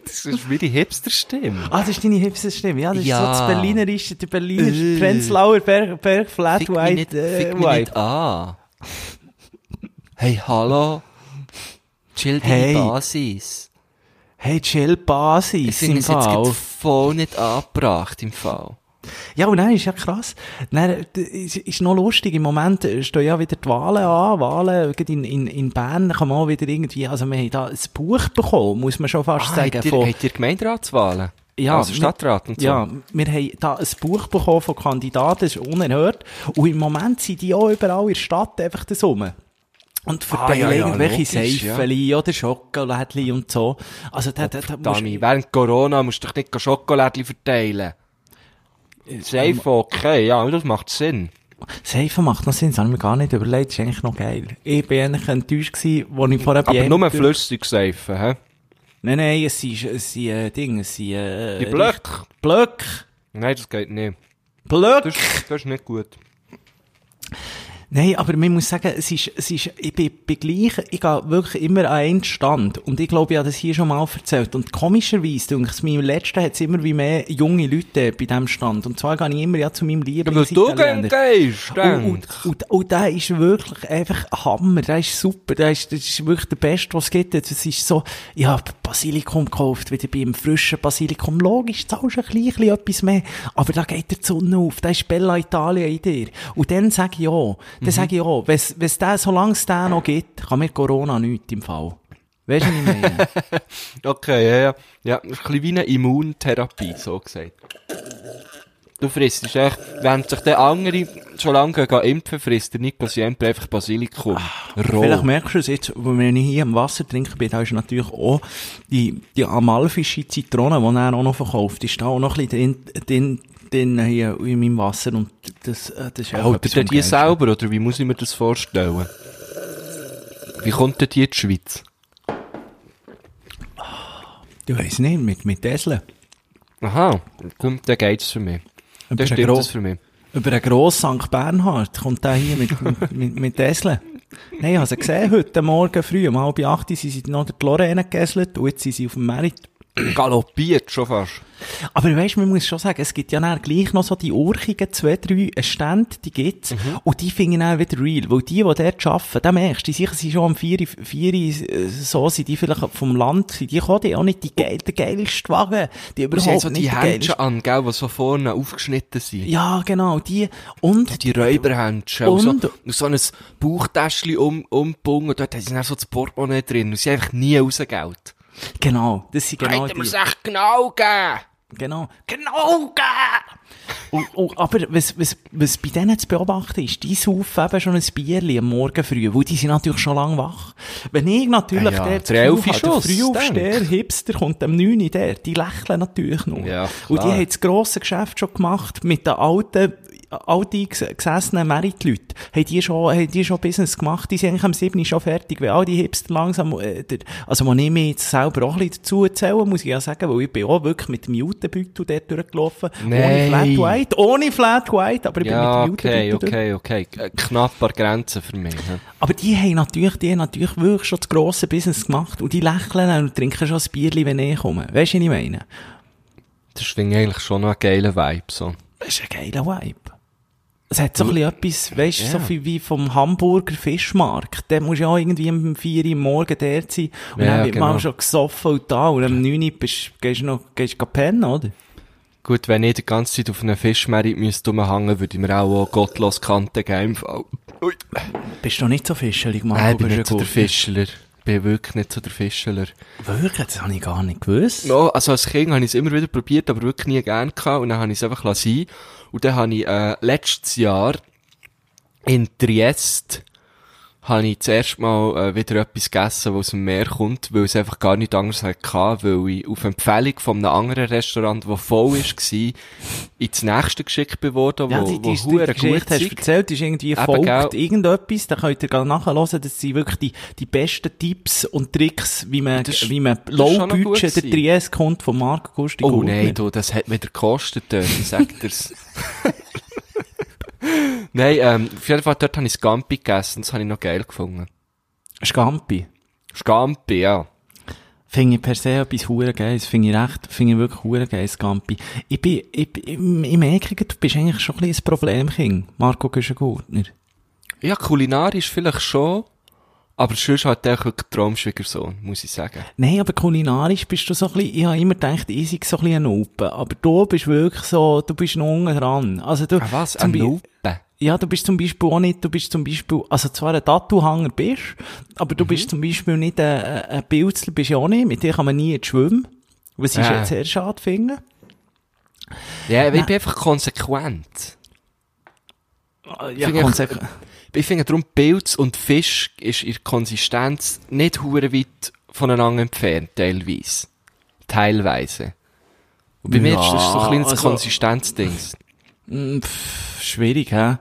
das ist wie die Hipster-Stimme. Ah, das ist deine Hipster-Stimme. Ja, das ist Ja. so das Berlinerische, der Berliner Äh. Prenzlauer Berg, Berg Flat Fick White nicht, äh, fick mich nicht an. Hey, hallo. Chill deine Hey. Basis. Hey, chill Basis Ich finde es jetzt voll nicht angebracht im Fall. Ja, und dann ist ja krass. Dann, ist, ist noch lustig. Im Moment stehen ja wieder die Wahlen an. Wahlen, in, in, in Bern kann man auch wieder irgendwie, also wir haben da ein Buch bekommen, muss man schon fast Ah, sagen. habt ihr, von, habt ihr Gemeinderatswahlen? Ja, also Stadtrat und so? ja, wir haben da ein Buch bekommen von Kandidaten, das ist unerhört. Und im Moment sind die auch überall in der Stadt einfach das rum. Und verteilen Ah, ja, ja, irgendwelche logisch, ja. Seifeli oder Schokolädchen und so. Also da, da, da musst- Dami, während Corona musst du doch nicht Schokolädchen verteilen. Safe okay, ja, das macht Sinn. Seifen macht noch Sinn, das habe ich mir gar nicht überlegt, das ist eigentlich noch geil. Ich bin eigentlich enttäuscht gewesen, als ich vorher Aber nur flüssig Seife, hä? Nein, nein, es sind, es sind, äh, Dinge, es sind, äh, Die Blöcke? Blöcke. Nein, das geht nicht. Blöcke. Das, das ist nicht gut. Nein, aber man muss sagen, es ist, es ist, ich bin, bin gleich, ich gehe wirklich immer an einen Stand. Und ich glaube, ich habe das hier schon mal erzählt. Und komischerweise, denke ich, meinem letzten hat es immer wie mehr junge Leute bei diesem Stand. Und zwar gehe ich immer ja zu meinem Ja, weil du gehst, Und, und, und, und der ist wirklich einfach Hammer, der ist super, der ist, das ist wirklich der Beste, was es gibt. Das ist so, ich habe Basilikum gekauft, wieder bei einem frischen Basilikum. Logisch, zahlst du ein bisschen etwas mehr, aber da geht die Sonne auf, da ist Bella Italia in dir. Und dann sage ich ja, dann sage ich ja, wenn es den, solange es den noch gibt, kann mir Corona nichts im Fall. Weißt du, was ich meine? Okay, ja, ja. Ja, das ist ein bisschen wie eine Immuntherapie, so gesagt. Du frisst echt, während sich der andere schon lange gehen impfen, frisst der Nico Siempre einfach Basilikum. Roh. Vielleicht merkst du es jetzt, wenn ich hier am Wasser trinke bin, da ist natürlich auch die, die amalfische Zitrone, die er auch noch verkauft, ist da auch noch ein bisschen drin, drin, drin hier in meinem Wasser und das, äh, das ist auch Holt etwas ihr die selber, oder wie muss ich mir das vorstellen? Wie kommt denn die in die Schweiz? Du weiss nicht, mit, mit Tesla. Aha, dann geht's für mich. Über Dann stimmt das für mich. Über einen grossen St. Bernhard kommt der hier mit, mit, mit, mit Tesla. Nein, ich habe sie gesehen heute Morgen früh, um halb acht sind sie noch der Lorraine gegesselt und jetzt sind sie auf dem Merit. Galoppiert schon fast. Aber weißt, man muss schon sagen, es gibt ja dann gleich noch so die urchigen zwei, drei Stände, die gibt's. Und die finde ich dann wieder real. Weil die, die dort arbeiten, da merkst du, die sicher sind schon am vier, vier, äh, so sind die vielleicht vom Land, sind die kommen, auch nicht die geil, der geilste Wagen. Die überhaupt so nicht die Händchen an, gell, die so vorne aufgeschnitten sind. Ja, genau, die. Und, Die Räuberhändchen. Und, so, Und- und so ein Bauchtäschchen um, umgebunden. Und dort haben sie dann so das Portemonnaie drin. Und sie haben einfach nie rausgeld. Genau, das sind genau Hätten die. es echt genau gegeben. Genau. Genau, gell! und, und, aber was, was, was bei denen zu beobachten ist, die saufen eben schon ein Bierli am Morgen früh, weil die sind natürlich schon lang wach. Wenn ich natürlich Ja, ja, der der Elfi der Schuss, Frühaufsteher, denk. Hipster, kommt am 9 Uhr der, die lächeln natürlich noch. Ja, und die haben das grosse Geschäft schon gemacht mit den alten, alte ges- gesessenen Merit-Leuten. Haben die schon, haben die schon Business gemacht, die sind eigentlich am 7. Uhr schon fertig, weil all die Hipster langsam, äh, also wenn ich mir jetzt selber auch ein bisschen dazu erzählen, muss ich ja sagen, weil ich bin auch wirklich mit dem Jutebeutel dort durchgelaufen. Ohne Nein. Flat White, ohne Flat White, aber ich Ja, bin mit dem okay, Jutebeutel okay, okay. Äh, Knapp an Grenzen für mich. ne? aber die haben natürlich, die haben natürlich wirklich schon das grosse Business gemacht und die lächeln und trinken schon ein Bierli, wenn ich komme. Weißt du, was ich meine? Das ich eigentlich schon noch einen geilen Vibe, so. Das ist ein geiler Vibe. Es hat so ein bisschen etwas, weißt du, Ja. so viel wie vom Hamburger Fischmarkt. Der muss ja auch irgendwie um 4 Uhr morgen dort sein. Und Ja, dann wird genau. man schon gesoffen und da. Und am 9 Uhr bist, gehst du noch, gehst du pennen, oder? Gut, wenn ich die ganze Zeit auf einem Fischmerit müsste rumhängen, würde ich mir auch, auch gottlos Kanten geben. Bist du nicht so fischelig, Marco? Nein, ich bin nicht so der? Fischler. Bin wirklich nicht so der Fischler. Wirklich? Das habe ich gar nicht gewusst. No, also als Kind habe ich es immer wieder probiert, aber wirklich nie gern gehabt. Und dann habe ich es einfach sein Und dann habe ich, äh, letztes Jahr in Triest habe ich zuerst mal äh, wieder etwas gegessen, was aus dem Meer kommt, weil es einfach gar nicht anders hatte, weil ich auf Empfehlung von einem anderen Restaurant, das voll war, ins nächste geschickt bin worden, Ja, wo, die, wo die, die Geschichte hast du erzählt, ist irgendwie Eben, folgt irgendetwas, da könnt ihr gerne nachhören, das sind wirklich die, die besten Tipps und Tricks, wie man, Das wie man Low-Budget der gewesen. Triest kommt von Marco Gusti Oh nein, du, das hat wieder gekostet, äh, ich sag dir's. nein, ähm, auf jeden Fall dort habe ich Scampi gegessen, das habe ich noch geil gefunden. Scampi. Scampi, ja. Finde ich per se etwas hure Geiles. Finde ich recht, finde ich wirklich hure Geiles, Scampi. Ich bin, ich, im, im Eckingen, du bist eigentlich schon ein bisschen ein Problemkind. Marco Güschen-Gurtner. Ja, kulinarisch vielleicht schon, aber sonst halt der wirklich Traumschwiegersohn, muss ich sagen. Nein, aber kulinarisch bist du so ein bisschen, ich habe immer gedacht, ich sei so ein bisschen ein Open. Aber du bist wirklich so, du bist noch unten dran. Also du, Ah, was? zum Ein Be- Lupe? Ja, du bist zum Beispiel auch nicht, du bist zum Beispiel, also zwar ein Tattoo-Hanger bist, aber du Mhm. bist zum Beispiel nicht ein, ein ein Pilzler, bist du auch nicht, mit dir kann man nie schwimmen. Was ich Ja. jetzt sehr schade finde. Ja, ich bin einfach konsequent. Ja, konsequent. Ich finde darum, Pilz und Fisch ist in der Konsistenz nicht hure weit voneinander entfernt, teilweise. Teilweise. Und bei mir ist das so ein kleines also- Konsistenzding. Mm, schwierig, hä?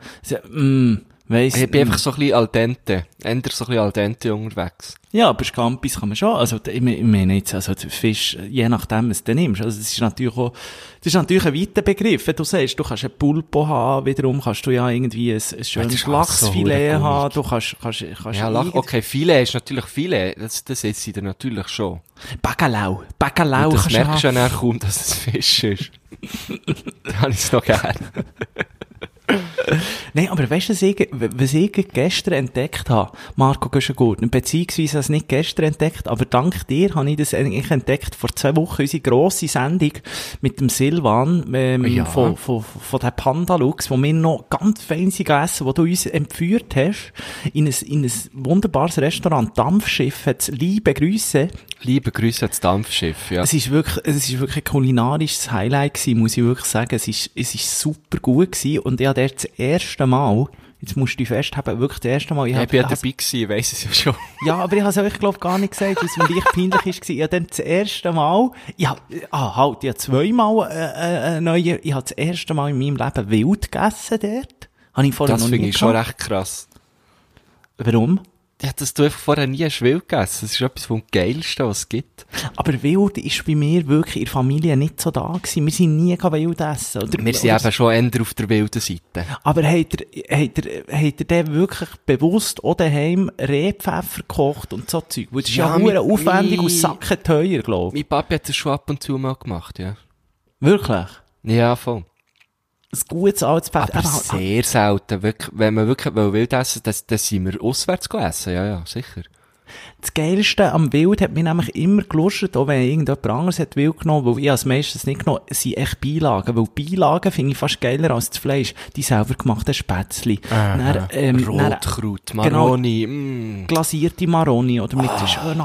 Mm, weiss, Ich bin mm. einfach so ein bisschen al dente. Änder so ein bisschen al dente unterwegs. Ja, aber Scampis kann man schon. Also, ich me- ich meine jetzt, also, Fisch, je nachdem, was du nimmst. Also, das ist natürlich auch, das ist natürlich ein weiter Begriff. Wenn du sagst, du kannst ein Pulpo haben, wiederum kannst du ja irgendwie ein, ein schönes so Lachsfilet hure haben, du kannst, kannst, kannst Ja, lach, okay, Filet ist natürlich Filet. Das, das ist sie dann natürlich schon. Bacalhau. Bacalhau das kannst du merkst du ja dann kaum, dass es Fisch ist. da habe ich es noch gern. Nein, aber weißt du, was ich, was ich gestern entdeckt habe, Marco Göschengurtner, beziehungsweise das nicht gestern entdeckt, aber dank dir habe ich das eigentlich entdeckt, vor zwei Wochen, unsere grosse Sendung mit dem Silvan, ähm, Ja. von, von, von der Panda-Lux, wo wir noch ganz fein gegessen, wo du uns entführt hast, in ein, in ein wunderbares Restaurant, Dampfschiff, hat's liebe Grüße. Liebe Grüße ans Dampfschiff, ja. Es ist wirklich, es ist wirklich ein kulinarisches Highlight gewesen, muss ich wirklich sagen. Es ist, es ist super gut gewesen und ich habe dort das erste Mal, jetzt musst du dich festhalten, wirklich das erste Mal, ich Ich habe, bin ja ich habe- dabei gewesen, ich weiss es ja schon. ja, aber ich habe es euch, glaube gar nicht gesagt, weil es mir leicht peinlich ist. Ich habe dann das erste Mal, ich habe, ah, halt, ich habe zweimal, äh, äh, neue, ich habe das erste Mal in meinem Leben wild gegessen dort. Habe ich vorher Das noch finde nie ich schon recht krass. Warum? Ja, dass du einfach vorher nie wild gegessen. Das ist etwas vom Geilsten, was es gibt. Aber wild ist bei mir wirklich in der Familie nicht so da gewesen. Wir sind nie wild essen. Oder, Wir sind oder- eben schon eher auf der wilden Seite. Aber hat er, hat er, hat er den wirklich bewusst auch daheim Rehpfeffer gekocht und so Zeug? Weil das ist ja, Ja, mit- aufwendig und sackenteuer, glaube ich. Mein Papi hat das schon ab und zu mal gemacht, ja. Wirklich? Ja, voll. Ein gutes altes Pfeffer. Aber Eben, sehr selten. Wirklich, wenn man wirklich will wild essen will, dann sind wir auswärts gegessen. Ja, ja, sicher. Das Geilste am Wild hat mich nämlich immer gelustet, auch wenn irgendjemand anderes hat Wild genommen, weil ich als meistens nicht genommen, sind echt Beilagen, weil Beilagen finde ich fast geiler als das Fleisch. Die selber gemachten Spätzli. Dann, ähm, Rotkraut, Maroni, mm. glasierte Maroni oder mit Ah. schön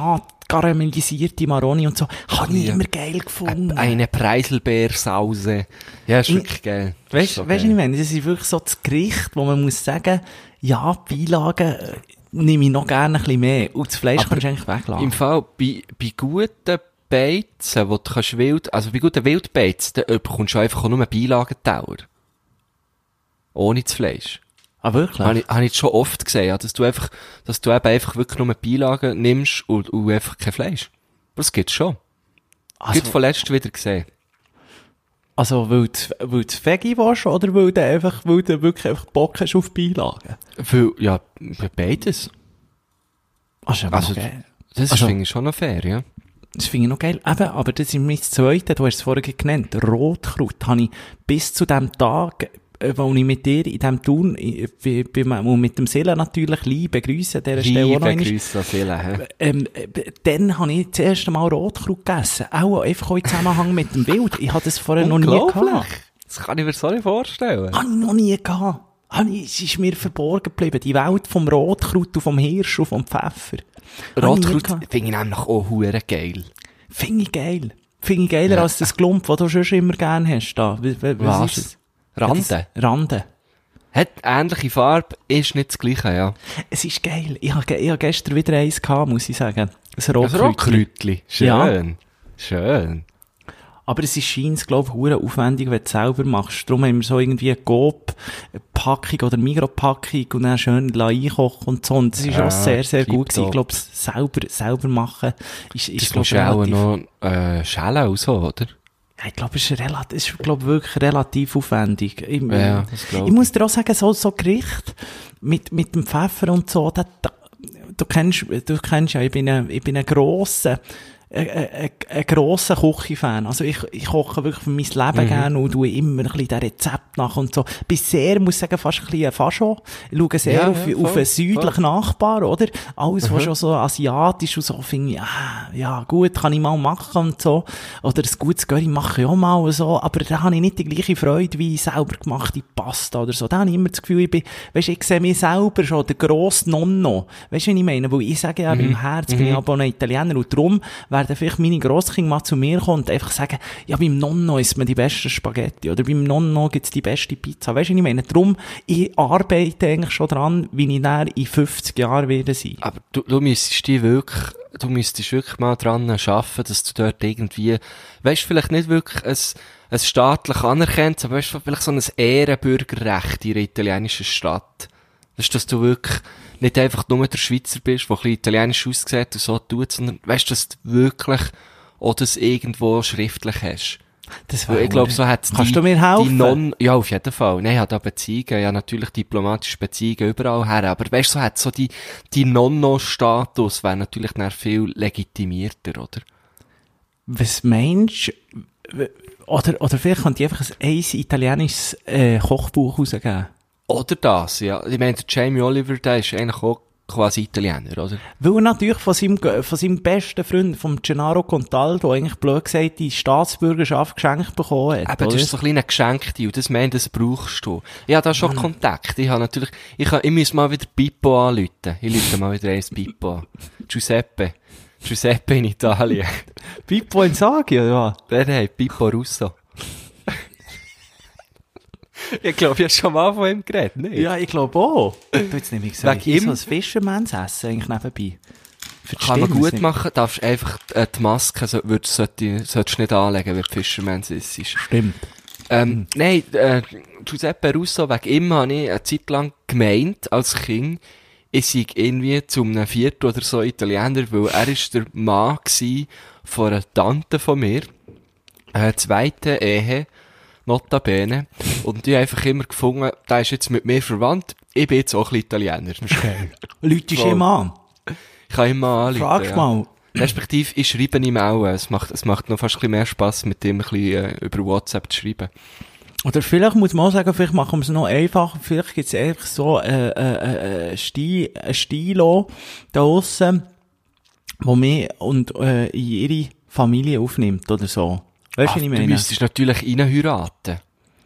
karamellisierte Maroni und so. Habe ich Ja. immer geil gefunden. Eine Preiselbeersause. Ja, ist wirklich geil. Weißt so du, geil. ich meine, das ist wirklich so das Gericht, wo man muss sagen, ja, Beilagen äh, nehme ich noch gerne ein bisschen mehr. Und das Fleisch kannst du eigentlich weglassen. Im Fall, bei, bei guten Beizen, wo du kannst wild, also bei guten Wildbeizen, da bekommst du einfach nur Beilagentauer. Ohne das Fleisch. ah, wirklich? Habe ich, habe ich schon oft gesehen, ja, dass du einfach, dass du eben einfach wirklich nur Beilagen nimmst und, und einfach kein Fleisch. Aber das gibt's schon. Also, also, Gut vorletzt wieder gesehen. Also, weil du, weil du Veggie warst oder weil du einfach, weil du wirklich einfach Bock hast auf Beilagen? Weil, ja, beides. Also, noch geil. Das Also- finde ich schon noch fair, ja. Das finde ich noch geil. Eben, aber das ist mein Zweite, du hast es vorhin genannt. Rotkraut habe ich bis zu dem Tag wo ich mit dir in diesem Turn, äh, und mit dem Silla natürlich liebe Grüße an dieser Stelle auch noch Liebe. Grüße an hä? Ähm, äh, dann habe ich das erste Mal Rotkraut gegessen. Auch einfach im Zusammenhang mit dem Wild. Ich hatte das vorher noch nie gehabt. Das kann ich mir so nicht vorstellen. Habe ich noch nie gehabt. Es ist mir verborgen geblieben. Die Welt vom Rotkraut und vom Hirsch und vom Pfeffer. Rotkraut finde ich nämlich auch hure geil. Finde ich geil. Finde ich geiler Ja. als das Glump, das du schon immer gerne hast. Da. Wie- wie- Was? ist? Rande? Rande. Hat ähnliche Farbe, ist nicht das gleiche, ja. Es ist geil. Ich habe, ich habe gestern wieder eins gehabt, muss ich sagen. Ein. Rotkräutli. Schön. Ja. Schön. Aber es ist scheint, glaube ich, aufwendig, wenn du es selber machst. Darum haben wir so irgendwie eine Coop-Packung oder Mikropackung und dann schön einkochen und so. Und das ist Ja, auch sehr, sehr gut gewesen. Ich glaube, es selber, selber machen ist, ist Das ich, du auch relativ, noch äh, schälen und so, oder? Ich glaube, es ist, relativ, ist, glaube ich, wirklich relativ aufwendig. Ich, Ja, das glaub ich ich. muss dir auch sagen, so, so Gericht mit, mit dem Pfeffer und so, da, da, du kennst, du kennst ja, ich bin ein, ich bin ein grosser, ein, ein, ein grosser Küche-Fan. Also ich, ich koche wirklich für mein Leben Mhm. gerne und tue immer ein bisschen den Rezept nach und so. Bin sehr, muss sagen, fast ein bisschen Fascho. Ich schaue sehr Ja, auf, ja, auf voll, einen südlichen voll. Nachbar, oder? Alles, was schon so asiatisch und so, finde ich, ah, ja, gut, kann ich mal machen und so. Oder ein gutes Curry mache ich auch mal und so. Aber da habe ich nicht die gleiche Freude wie selber gemachte Pasta oder so. Da habe ich immer das Gefühl, ich bin, weisst, ich sehe mich selber schon, der grosse Nonno. Weisst du, was ich meine? Weil ich sage ja, Mhm. im Herz bin ich aber ein Italiener und darum werden vielleicht meine Grosskinder mal zu mir kommen und einfach sagen, ja, beim Nonno isst man die besten Spaghetti oder beim Nonno gibt's die beste Pizza. Weisst du, ich meine? Darum, ich arbeite eigentlich schon dran, wie ich dann in 50 Jahren werde sein. Aber du, du müsstest die wirklich, du müsstest wirklich mal dran arbeiten, dass du dort irgendwie, weißt vielleicht nicht wirklich ein, ein staatlich anerkenntes, aber weißt vielleicht so ein Ehrenbürgerrecht in einer italienischen Stadt. Weißt dass du wirklich nicht einfach nur der Schweizer bist, der ein bisschen italienisch aussieht und so tut, sondern weißt dass du wirklich auch das irgendwo schriftlich hast. Das Weil ich glaube, so hat Kannst die, du mir helfen? Die non ja, auf jeden Fall. Nein, ich habe da Beziehungen, ja, natürlich diplomatische Beziehungen überall her, aber weißt, so hat so die, die Nonno-Status wäre natürlich dann viel legitimierter, oder? Was meinst du? Oder, oder vielleicht könnte ich einfach ein, ein italienisches äh, Kochbuch rausgeben. Oder das, ja. Ich meine, Jamie Oliver, der ist eigentlich auch quasi Italiener, oder? Weil er natürlich von seinem, von seinem besten Freund, vom Gennaro Contaldo, eigentlich blöd gesagt, die Staatsbürgerschaft geschenkt bekommen hat. Eben, oder? das ist so ein kleiner Geschenk, und das meint, das brauchst du. Ich habe da schon Kontakt. Ich habe natürlich, ich, kann, ich muss mal wieder Pippo anrufen. Ich rufe mal wieder eins Pippo an. Giuseppe. Giuseppe in Italien. Pippo Insagi, oder was? Der hat Pippo Russo. Ich glaube, ich habe schon mal von ihm geredet, nicht? Ja, ich glaube auch. Du jetzt Wegen hier so ihm? ein Fischermanns-Essen eigentlich nebenbei. Kann man gut machen, darfst einfach äh, die Maske so, würdest, sollte, solltest nicht anlegen, wenn du Fisherman ist. Stimmt. Ähm, nein, äh, Giuseppe Russo, wegen ihm habe ich eine Zeit lang gemeint, als Kind, ich sei irgendwie zu einem Viertel oder so Italiener, weil er ist der Mann gsi von einer Tante von mir, äh, zweite Ehe, notabene, und ich habe einfach immer gefunden, der ist jetzt mit mir verwandt, ich bin jetzt auch ein bisschen Italiener. Leute ist ihm an. Ich kann immer anrufen. Frag ja. mal. Respektive, ich schreibe ihm auch. Es macht, es macht noch fast ein bisschen mehr Spass, mit dem ein bisschen äh, über WhatsApp zu schreiben. Oder vielleicht muss man auch sagen, vielleicht machen wir es noch einfacher. Vielleicht gibt es einfach so äh, äh, äh, Stil, ein Stilo da aussen, wo mir und äh, in ihre Familie aufnimmt oder so. Weißt du, was ich Du meine? müsstest natürlich reinheiraten.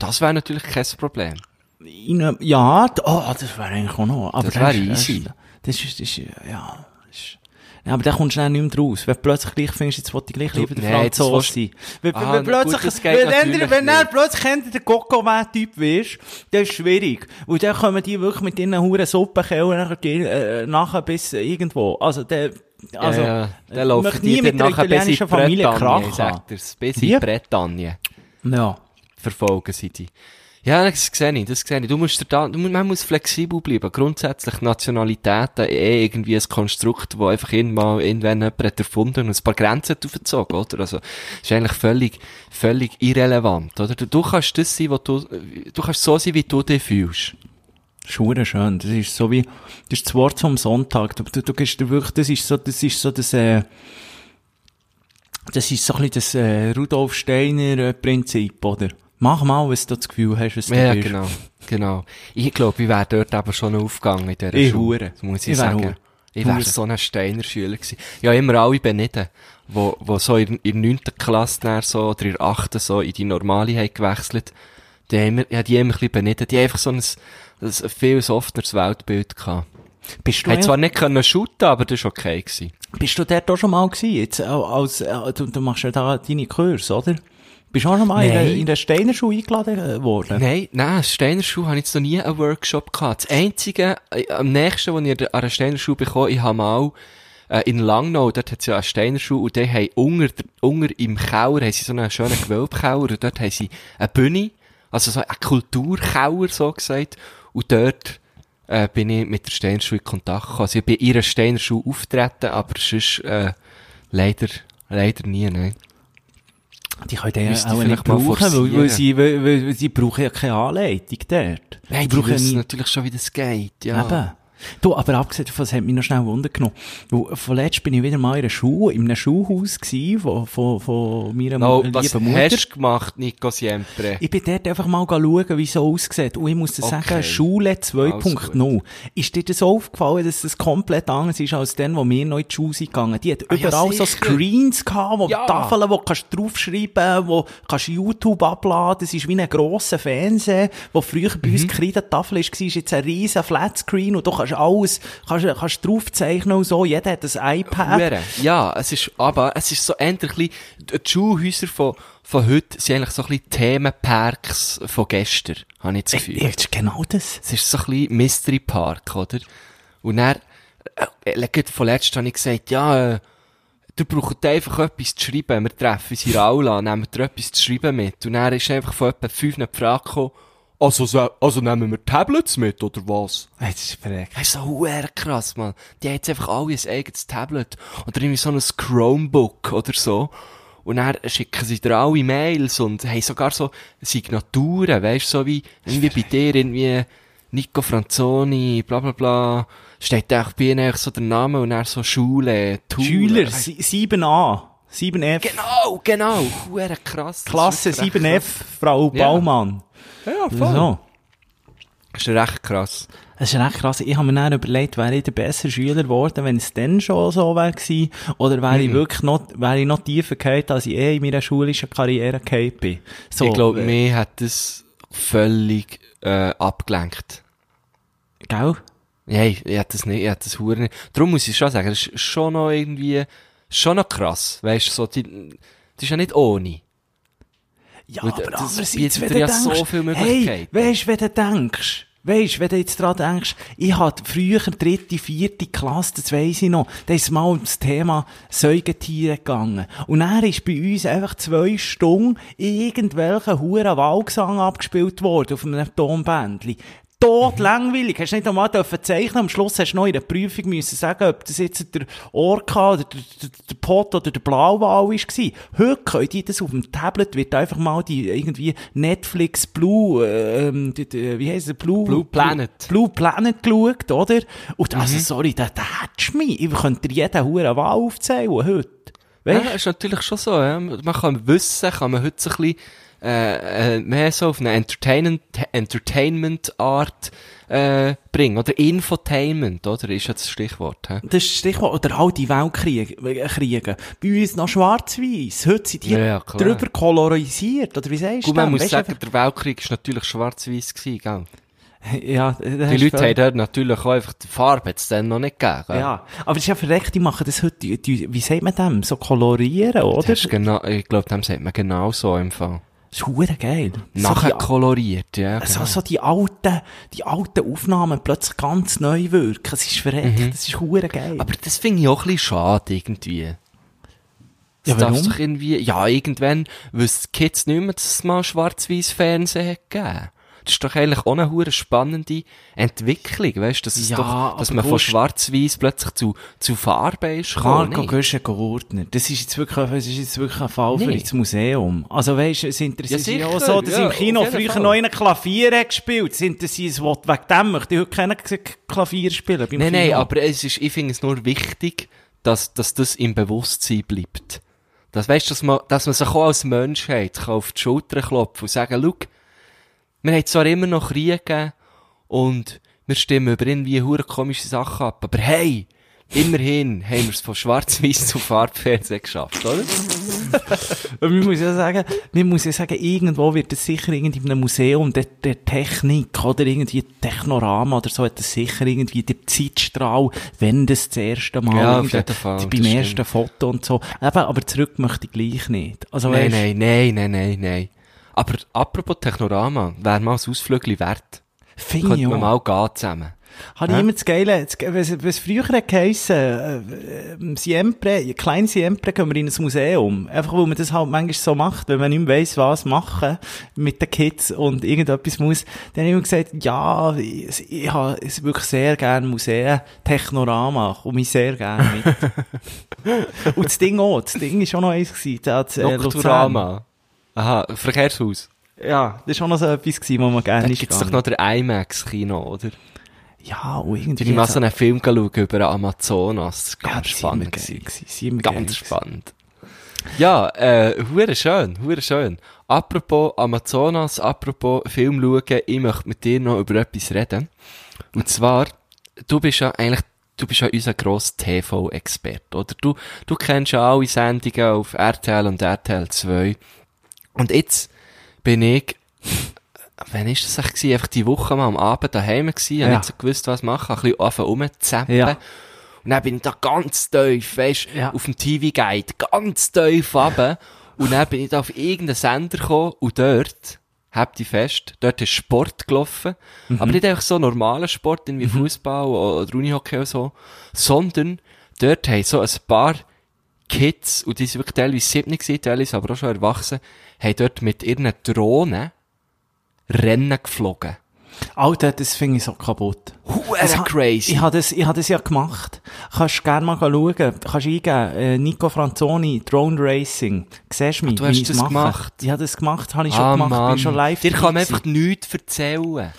Das wäre natürlich kein Problem. In, ja, oh, das wäre eigentlich auch noch. Aber Das wäre easy. Das ist, das ist, ja, das ist, ja, aber da kommst du dann nicht mehr raus. Wenn du plötzlich gleich findest, jetzt wollte ich gleich lieber der nein, das Franzose willst- sein. Wenn, Ah, plötzlich, gut, wenn, natürlich wenn, er plötzlich hinter der Coco-Typ wirst, das ist schwierig. Und dann kommen die wirklich mit ihren huren Suppenkellen nachher, äh, nachher bis irgendwo. Also, der, also, ja, ja. Dann möchte die nie mit der italienischen Familie Bretagne, Krach ich haben. sag dir's, bis in Bretagne Ja. Verfolgen sie die. Ja, das sehe ich, das sehe ich. Du musst da, du, man muss flexibel bleiben. Grundsätzlich Nationalitäten eh irgendwie ein Konstrukt, wo einfach irgendwann, irgendwann jemand hat erfunden und ein paar Grenzen aufgezogen, oder? Also, ist eigentlich völlig, völlig irrelevant, oder? Du, du kannst das sein, was du, du kannst so sein, wie du dich fühlst. Schhure schön. Das ist so wie, das ist das Wort vom Sonntag. Du, du, du gehst wirklich, das ist so, das ist so das, äh, das ist so ein bisschen das, äh, Rudolf Steiner äh, oder? Mach mal, was du das Gefühl hast, was du Ja, bist. genau, genau. Ich glaube, ich wäre dort aber schon aufgegangen in dieser Ich Schule. hure. Das muss ich, Ich sagen. hure. Ich wäre so ein Steiner Schüler gewesen. Ja, immer alle beneden, wo, wo so in, in der 9. Klasse so, oder in der 8. so in die normale haben gewechselt. Die haben immer, ja, die haben ein bisschen beneden. Die haben einfach so ein, ein viel softeres Weltbild gehabt. Bist du, Haben zwar nicht können shooten, aber das war okay gewesen. bist du dort auch schon mal gewesen? Jetzt, als, äh, du, du machst ja da deine Kurs, oder? Bist du auch schon mal in Nein. der- in der Steiner Schule eingeladen äh, worden? Nein, nein, Steiner Schule habe ich jetzt noch nie einen Workshop gehabt. Das einzige, äh, am nächsten, was ich an einer Steiner Schule bekomme, ich habe mal, äh, in Langnau, dort hat es ja eine Steiner Schule, und die haben unter, unter im Keller, haben sie so einen schönen Gewölbkeller, und dort haben sie eine Bühne, also so einen Kulturkeller, so gesagt, und dort, äh, bin ich mit der Steiner Schule in Kontakt gekommen. Also ich bin in ihrer Steiner Schule auftreten, aber sonst, äh, leider, leider nie, nein. Die können Müsste auch ich nicht brauchen, weil, weil, sie, weil, weil, sie brauchen ja keine Anleitung dort. Nein, die die brauchen nie- natürlich schon, wie das geht, ja. Eben. Du, aber abgesehen davon, das hat mich noch schnell Wunder genommen. Vorletzt bin ich wieder mal in einer Schule, in einem Schulhaus gewesen, von, von, von meiner No, lieben was Mutter. hast du gemacht, Nico Siempre? Ich bin dort einfach mal schauen, wie es so aussieht. Und ich muss dir sagen, Okay. Schule Also 2.0. Ist dir das aufgefallen, dass das komplett anders ist als dann, wo wir noch in die Schule sind gegangen? Die hat Ah, ja, überall so sicher. Screens gehabt, wo Ja. Tafeln, wo kannst du draufschreiben, wo kannst YouTube abladen. Das ist wie ein grosser Fernseher, wo früher bei Mhm. uns Kreidetafel ist, war jetzt ein riesen Flatscreen und du kannst alles, kannst, kannst draufzeichnen und so. Jeder hat ein iPad. Hure. Ja, es ist, aber es ist so endlich ein bisschen, die Schulhäuser von, von heute sind eigentlich so ein bisschen Themenparks von gestern, habe ich das Gefühl. Ja, genau das. Es ist so ein bisschen Mystery Park, oder? Und dann, äh, äh, von letztem habe ich gesagt, ja, äh, du brauchst einfach etwas zu schreiben. Wir treffen uns in Aula, nehmen dir etwas zu schreiben mit. Und dann ist einfach von etwa fünf eine Frage gekommen, also, so- also nehmen wir Tablets mit, oder was? Das ist verreckt. Das ist so huere krass, man. Die haben jetzt einfach alle ein eigenes Tablet. Oder irgendwie so ein Chromebook oder so. Und dann schicken sie dir alle Mails und haben sogar so Signaturen, weißt du, so wie, irgendwie bei dir, irgendwie Nico Franzoni, bla bla bla. Steht auch bei ihnen eigentlich so der Name und dann so Schule, Tour. Schüler, sie- 7a, 7F. Genau, genau. Huere krass. Klasse ist wirklich 7F, Frau Ja. Baumann. krass. Ja, voll. So. Das ist recht krass. Das ist echt krass. Ich habe mir dann überlegt, wäre ich der bessere Schüler geworden, wenn es dann schon so wäre gewesen, oder wäre ich wirklich noch, wäre ich noch tiefer gefallen, als ich eh in meiner schulischen Karriere gefallen bin. So, ich glaube, äh, mir hat das völlig, äh, abgelenkt. Gell? Nein, ich hätte das nicht, ich hätte das Huren nicht. Darum muss ich schon sagen, das ist schon noch irgendwie, schon noch krass. Weißt du, so, die, das ist ja nicht ohne. Ja, Weil aber das andererseits, wenn du ja denkst, so viele hey, Möglichkeiten. weisst, wenn du denkst, weisst, wenn du jetzt dran denkst, ich hatte früher dritte, vierte Klasse, das weiss ich noch, da ist mal um das Thema Säugetiere gegangen. Und dann ist bei uns einfach zwei Stunden irgendwelcher huren Wahlgesang abgespielt worden auf einem Tonbändli. Tot langweilig. Hast nicht einmal dürfen zeichnen. Am Schluss hast du noch in der Prüfung müssen sagen, ob das jetzt der Orca oder der, der, der Pot oder der Blauwal war. Heute können die das auf dem Tablet, wird einfach mal die irgendwie Netflix Blue, ähm, die, die, wie heisst es, Blue, Blue Planet. Blue Planet geschaut, oder? Und also, sorry, da, da hättest du mich. Ich könnte dir jeden Huren Wahl aufzählen heute. Ja, Weißt ist natürlich schon so, ja. Man kann wissen, kann man heute so ein bisschen, äh, äh, mehr so auf eine Entertainment, Entertainment-Art, äh, bringen. Oder Infotainment, oder? Ist ja das Stichwort, hä? Das ist Stichwort. Oder all die Weltkriege. äh, Kriege. Bei uns noch schwarz-weiß. Heute sind die Ja, drüber kolorisiert. Oder wie sagst du Gut, man muss Weisst sagen, der Weltkrieg ist natürlich schwarz-weiß gell? Ja, Die Leute haben dort natürlich auch einfach die Farbe jetzt dann noch nicht gegeben, gell? Ja, aber das ist ja verreckt, die machen das heute, die, wie sagt man dem? So kolorieren, oder? Das ist genau, ich glaube, dem sagt man genau so im Fall. Das ist hure geil. Nachher so, koloriert, ja. so, genau. so die alten, die alten Aufnahmen plötzlich ganz neu wirken. Das ist verreckt, das ist hure geil. Mhm. Aber das finde ich auch ein bisschen schade, irgendwie. Das Ja, warum? doch irgendwie, ja, irgendwann wissen die Kids nicht mehr, dass es mal schwarz-weiß Fernsehen hat gegeben. Das ist doch eigentlich auch eine hure spannende Entwicklung, weißt dass es Ja, doch, dass man von schwarz-weiß plötzlich zu, zu Farbe ist Marco? Göschen Gurtner. Das ist jetzt wirklich, das ist jetzt wirklich ein Fall für Nee. das Museum. Also weisst, es interessiert Ja, auch so, dass ja, im Kino früher Fall. noch einen Klavier hat gespielt. Es interessiert es will wegen dem möchte ich heute keinen Klavier spielen beim Nein, nein, aber es ist, ich finde es nur wichtig, dass, dass das im Bewusstsein bleibt. Das weißt, dass man, dass man sich auch als Menschheit kann auf die Schulter klopfen und sagen, schau, wir haben zwar immer noch Krieg gegeben und wir stimmen über irgendwie hure komische Sachen ab, aber hey, immerhin haben wir es von schwarz-weiß zu Farbfernsehen geschafft, oder? Man muss ja sagen, man muss ja sagen, irgendwo wird es sicher irgendwie in einem Museum der, der Technik oder irgendwie Technorama oder so hat es sicher irgendwie der Zeitstrahl, wenn das das erste Mal Ja, auf jeden Fall, beim ersten stimmt. Foto und so. Eben, aber zurück möchte ich gleich nicht. Also, Nein, weisst, nein, nein, nein, nein, nein. Aber apropos Technorama, wäre mal ein Ausflügel wert. finde ich Könnte man auch. mal gehen zusammen. Habe ich immer das Geile, was, was früher geheissen, äh, äh, Siempre, klein Siempre gehen wir in ein Museum. Einfach, weil man das halt manchmal so macht, wenn man nicht mehr weiss, was machen mit den Kids und irgendetwas muss. Dann habe ich immer gesagt, ja, ich, ich habe es wirklich sehr gerne Museen, Technorama, komme ich sehr gerne mit. und das Ding auch, das Ding ist auch noch eins gewesen, das, äh, Luzern. Aha, Verkehrshaus. Ja, das war auch noch so etwas gewesen, wo man gerne Da ist gibt's doch gegangen. noch der IMAX-Kino, oder? Ja, und irgendwie. Ich mal so einen Film geschaut über Amazonas. Ja, ganz sind immer spannend. gewesen. gewesen, sind immer geil Ganz gewesen. spannend. Ja, äh, hure schön, hure schön. Apropos Amazonas, apropos Film schauen, ich möchte mit dir noch über etwas reden. Und zwar, du bist ja eigentlich, du bist ja unser grosser TV-Experte, oder? Du, du kennst ja alle Sendungen auf RTL und RTL 2. Und jetzt bin ich, wann ist das eigentlich? Einfach die Woche mal am Abend daheim gewesen, Ja. hab nicht so gewusst, was machen, ein bisschen anfangen rumzuzappen. Ja. Und dann bin ich da ganz tief, weisst, Ja. auf dem TV-Guide, ganz tief runter. Und dann bin ich da auf irgendeinen Sender gekommen und dort, habt ihr fest, dort ist Sport gelaufen. Mhm. Aber nicht einfach so normaler Sport, wie Fußball oder Unihockey oder so, sondern dort haben so ein paar Kids, und die sind wirklich teilweise 7 gewesen, teilweise aber auch schon erwachsen, haben dort mit ihren Drohnen Rennen geflogen. Alter, das finde ich so kaputt. Huere Das ha- crazy. Ich habe das, ich hab das ja gemacht. Kannst gerne mal schauen. Kannst eingeben, äh, Nico Franzoni, Drone Racing. Siehst du mich, du hast das mache? gemacht? Ich habe das gemacht, habe ich schon ah, gemacht, Mann. bin schon live Dir kann man einfach nichts erzählen.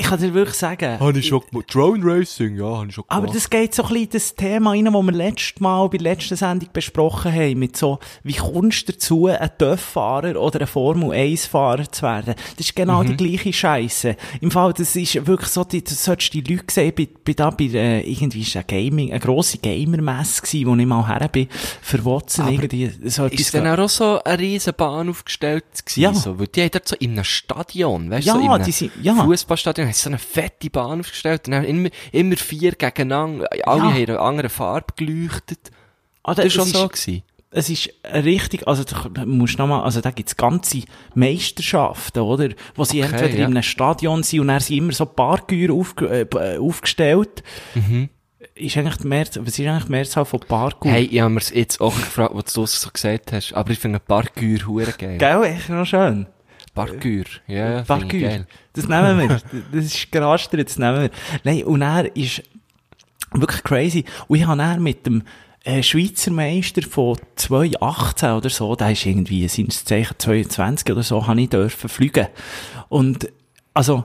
Ich kann dir wirklich sagen. Habe ich schon gemacht. Drone Racing, ja, habe ich schon Aber das geht so ein bisschen in das Thema rein, das wir letztes Mal bei der letzten Sendung besprochen haben, mit so, wie kommst du dazu, ein TÜV-Fahrer oder ein Formel-1-Fahrer zu werden? Das ist genau Mhm. die gleiche Scheiße. Im Fall, das ist wirklich so, die, das solltest du die Leute sehen, bei, bei da, bei, äh, irgendwie ist ein Gaming, eine grosse Gamer-Messe gewesen, wo ich mal her bin, für Watson, Aber irgendwie, so etwas. Ist dann auch so eine riesen Bahn aufgestellt gewesen? Ja. So, weil die haben dort so in einem Stadion, weißt du, Ja, so in einem die sind- ja. Fußballstadion, haben so eine fette Bahn aufgestellt und dann immer, immer vier gegeneinander, alle Ja. haben eine andere Farbe geleuchtet. Alter, Das war schon so ist- gewesen. es ist richtig, also da musst du noch mal, also da gibt's ganze Meisterschaften, oder? Wo sie Okay, entweder ja. in einem Stadion sind und dann sind immer so Parkgüer aufge äh, aufgestellt. Mhm. Ist eigentlich die Mehrzahl, was ist eigentlich die Mehrzahl von Parkour? Hey, ich habe mir's jetzt auch gefragt, was du so gesagt hast, aber ich finde Parkour hure geil. Gell, echt noch schön. Parkour, ja, Parkour. Das nehmen wir. Das ist gerastert, das nehmen wir. Nein, und er ist wirklich crazy. Und ich habe dann mit dem äh, Schweizer Meister von 2018 oder so, der ist irgendwie, sind es Zeichen 22 oder so, habe ich dürfen fliegen. Und, also,